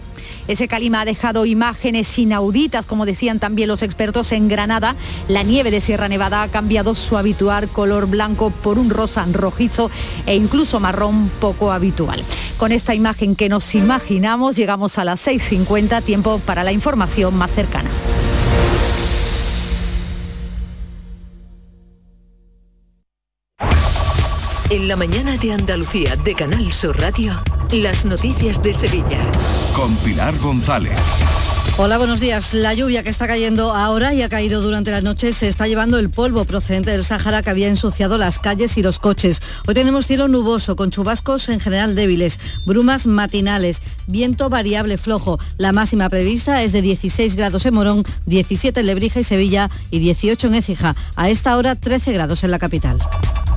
Ese calima ha dejado imágenes inauditas, como decían también los expertos en Granada. La nieve de Sierra Nevada ha cambiado su habitual color blanco por un rosa rojizo e incluso marrón poco habitual. Con esta imagen que nos imaginamos, llegamos a las 6.50, tiempo para la información más cercana. En la mañana de Andalucía de Canal Sur Radio, las noticias de Sevilla. Con Pilar González. Hola, buenos días. La lluvia que está cayendo ahora y ha caído durante la noche se está llevando el polvo procedente del Sáhara que había ensuciado las calles y los coches. Hoy tenemos cielo nuboso con chubascos en general débiles, brumas matinales, viento variable flojo. La máxima prevista es de 16 grados en Morón, 17 en Lebrija y Sevilla y 18 en Écija. A esta hora 13 grados en la capital.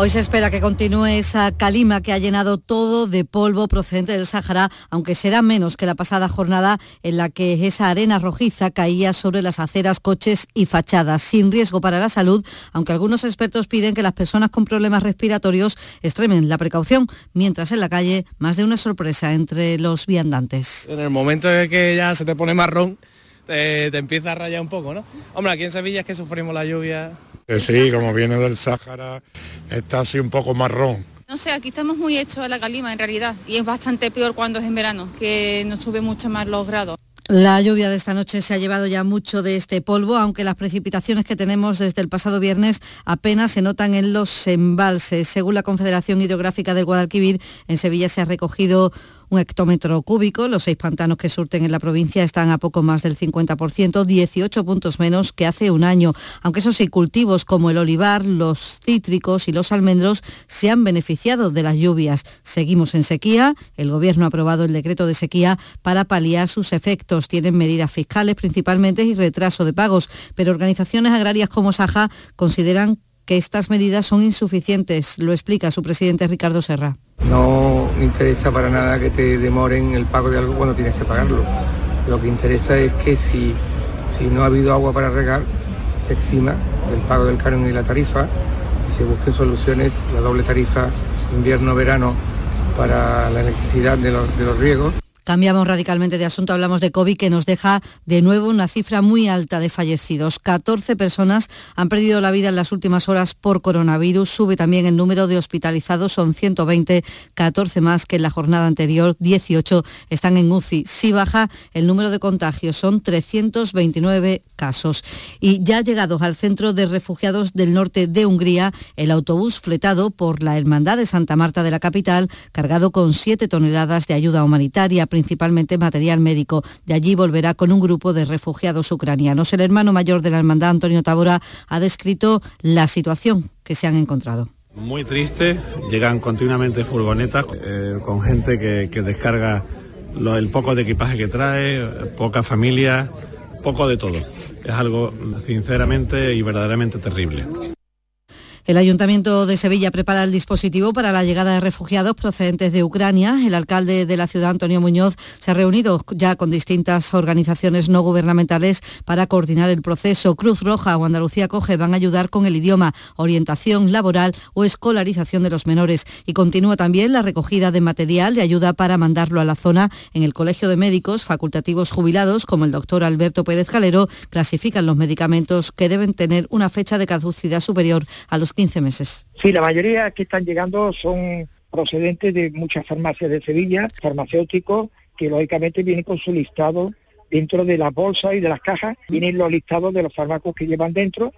Hoy se espera que continúe esa calima que ha llenado todo de polvo procedente del Sáhara, aunque será menos que la pasada jornada en la que esa arena rojiza caía sobre las aceras, coches y fachadas, sin riesgo para la salud, aunque algunos expertos piden que las personas con problemas respiratorios extremen la precaución, mientras en la calle más de una sorpresa entre los viandantes. En el momento en que ya se te pone marrón, te, te empieza a rayar un poco, ¿no? Hombre, aquí en Sevilla es que sufrimos la lluvia sí, como viene del Sáhara, está así un poco marrón. No sé, aquí estamos muy hechos a la calima en realidad y es bastante peor cuando es en verano, que nos sube mucho más los grados. La lluvia de esta noche se ha llevado ya mucho de este polvo, aunque las precipitaciones que tenemos desde el pasado viernes apenas se notan en los embalses. Según la Confederación Hidrográfica del Guadalquivir, en Sevilla se ha recogido un hectómetro cúbico. Los seis pantanos que surten en la provincia están a poco más del 50%, 18 puntos menos que hace un año. Aunque esos sí, cultivos como el olivar, los cítricos y los almendros se han beneficiado de las lluvias. Seguimos en sequía. El Gobierno ha aprobado el decreto de sequía para paliar sus efectos. Tienen medidas fiscales principalmente y retraso de pagos, pero organizaciones agrarias como Saja consideran que estas medidas son insuficientes. Lo explica su presidente Ricardo Serra. No interesa para nada que te demoren el pago de algo cuando tienes que pagarlo. Lo que interesa es que si, si no ha habido agua para regar, se exima el pago del canon y la tarifa y se busquen soluciones, la doble tarifa invierno-verano para la electricidad de los, de los riegos. Cambiamos radicalmente de asunto, hablamos de COVID que nos deja de nuevo una cifra muy alta de fallecidos. 14 personas han perdido la vida en las últimas horas por coronavirus. Sube también el número de hospitalizados, son 120, 14 más que en la jornada anterior, 18 están en UCI. Sí baja el número de contagios, son 329 casos. Y ya llegados al centro de refugiados del norte de Hungría, el autobús fletado por la Hermandad de Santa Marta de la capital, cargado con 7 toneladas de ayuda humanitaria principalmente material médico. De allí volverá con un grupo de refugiados ucranianos. El hermano mayor de la hermandad, Antonio Tabora, ha descrito la situación que se han encontrado. Muy triste, llegan continuamente furgonetas eh, con gente que, descarga el poco de equipaje que trae, poca familia, poco de todo. Es algo sinceramente y verdaderamente terrible. El Ayuntamiento de Sevilla prepara el dispositivo para la llegada de refugiados procedentes de Ucrania. El alcalde de la ciudad, Antonio Muñoz, se ha reunido ya con distintas organizaciones no gubernamentales para coordinar el proceso. Cruz Roja o Andalucía Coge van a ayudar con el idioma, orientación laboral o escolarización de los menores. Y continúa también la recogida de material de ayuda para mandarlo a la zona. En el Colegio de Médicos Facultativos Jubilados, como el doctor Alberto Pérez Calero, clasifican los medicamentos que deben tener una fecha de caducidad superior a los 15 meses. Sí, la mayoría que están llegando son procedentes de muchas farmacias de Sevilla, farmacéuticos, que lógicamente vienen con su listado dentro de la bolsa y de las cajas, vienen los listados de los fármacos que llevan dentro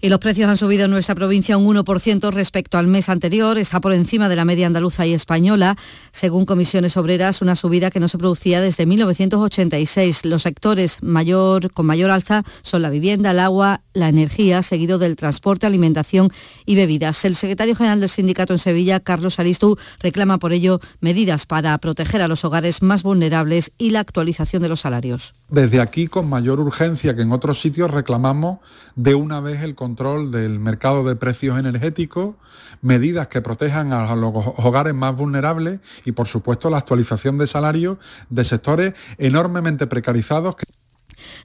y los precios han subido en nuestra provincia un 1% respecto al mes anterior. Está por encima de la media andaluza y española. Según comisiones obreras, una subida que no se producía desde 1986. Los sectores mayor, con mayor alza son la vivienda, el agua, la energía, seguido del transporte, alimentación y bebidas. El secretario general del sindicato en Sevilla, Carlos Aristú, reclama por ello medidas para proteger a los hogares más vulnerables y la actualización de los salarios. Desde aquí, con mayor urgencia que en otros sitios, reclamamos de una vez el control del mercado de precios energéticos, medidas que protejan a los hogares más vulnerables y, por supuesto, la actualización de salarios de sectores enormemente precarizados.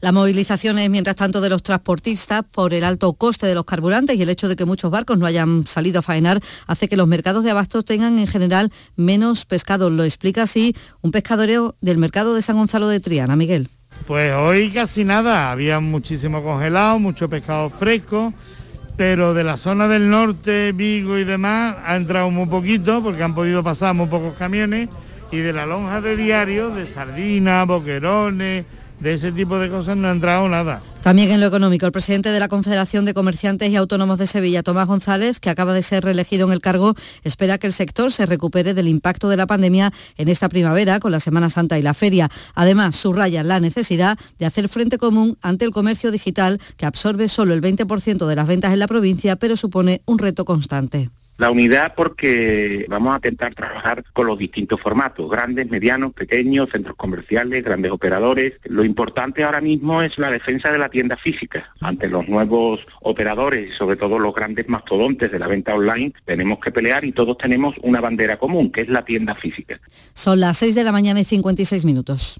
La movilización es, mientras tanto, de los transportistas por el alto coste de los carburantes y el hecho de que muchos barcos no hayan salido a faenar hace que los mercados de abastos tengan en general menos pescado. Lo explica así un pescadoreo del mercado de San Gonzalo de Triana, Miguel. Pues hoy casi nada, había muchísimo congelado, mucho pescado fresco, pero de la zona del norte, Vigo y demás, ha entrado muy poquito porque han podido pasar muy pocos camiones y de la lonja de diario, de sardinas, boquerones, de ese tipo de cosas no ha entrado nada. También en lo económico, el presidente de la Confederación de Comerciantes y Autónomos de Sevilla, Tomás González, que acaba de ser reelegido en el cargo, espera que el sector se recupere del impacto de la pandemia en esta primavera con la Semana Santa y la feria. Además, subraya la necesidad de hacer frente común ante el comercio digital, que absorbe solo el 20% de las ventas en la provincia, pero supone un reto constante. La unidad porque vamos a intentar trabajar con los distintos formatos, grandes, medianos, pequeños, centros comerciales, grandes operadores. Lo importante ahora mismo es la defensa de la tienda física. Ante los nuevos operadores y sobre todo los grandes mastodontes de la venta online, tenemos que pelear y todos tenemos una bandera común, que es la tienda física. Son las 6 de la mañana y 56 minutos.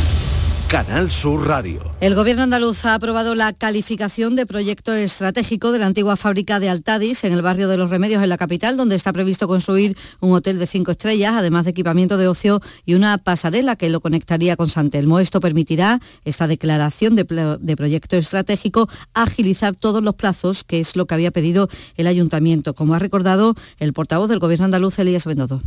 Canal Sur Radio. El gobierno andaluz ha aprobado la calificación de proyecto estratégico de la antigua fábrica de Altadis en el barrio de Los Remedios en la capital, donde está previsto construir un hotel de cinco estrellas, además de equipamiento de ocio y una pasarela que lo conectaría con San Telmo. Esto permitirá esta declaración de, de proyecto estratégico agilizar todos los plazos, que es lo que había pedido el ayuntamiento, como ha recordado el portavoz del gobierno andaluz, Elías Bendodo.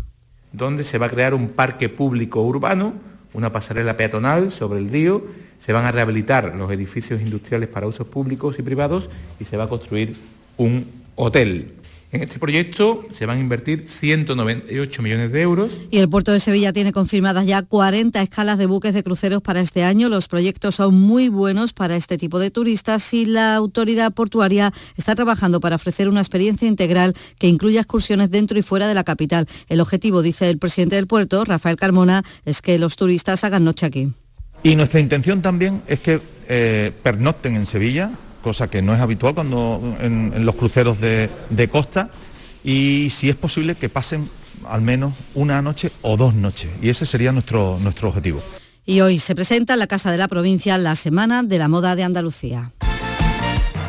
Donde se va a crear un parque público urbano una pasarela peatonal sobre el río, se van a rehabilitar los edificios industriales para usos públicos y privados y se va a construir un hotel. En este proyecto se van a invertir 198 millones de euros. Y el puerto de Sevilla tiene confirmadas ya 40 escalas de buques de cruceros para este año. Los proyectos son muy buenos para este tipo de turistas y la autoridad portuaria está trabajando para ofrecer una experiencia integral que incluya excursiones dentro y fuera de la capital. El objetivo, dice el presidente del puerto, Rafael Carmona, es que los turistas hagan noche aquí. Y nuestra intención también es que eh, pernocten en Sevilla, cosa que no es habitual cuando en, los cruceros de, de, costa, y si es posible que pasen al menos una noche o dos noches. Y ese sería nuestro, nuestro objetivo. Y hoy se presenta en la Casa de la Provincia la Semana de la Moda de Andalucía.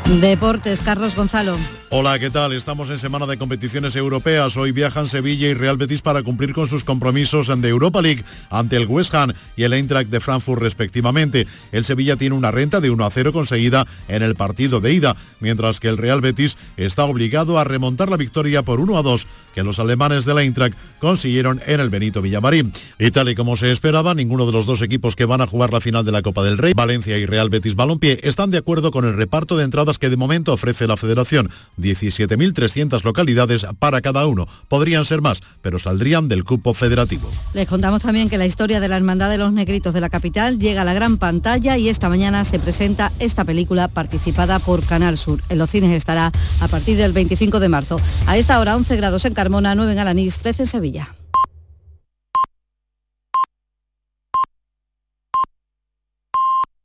Deportes, Carlos Gonzalo. Hola, ¿qué tal? Estamos en semana de competiciones europeas. Hoy viajan Sevilla y Real Betis para cumplir con sus compromisos en de Europa League ante el West Ham y el Eintracht de Frankfurt respectivamente. El Sevilla tiene una renta de 1 a 0 conseguida en el partido de ida, mientras que el Real Betis está obligado a remontar la victoria por 1 a 2 que los alemanes del Eintracht consiguieron en el Benito Villamarín. Y tal y como se esperaba, ninguno de los dos equipos que van a jugar la final de la Copa del Rey, Valencia y Real Betis Balompié, están de acuerdo con el reparto de entradas que de momento ofrece la Federación. 17.300 localidades para cada uno. Podrían ser más, pero saldrían del cupo federativo. Les contamos también que la historia de la Hermandad de los Negritos de la capital llega a la gran pantalla y esta mañana se presenta esta película participada por Canal Sur. En los cines estará a partir del 25 de marzo. A esta hora 11 grados en Carmona, 9 en Alanís, 13 en Sevilla.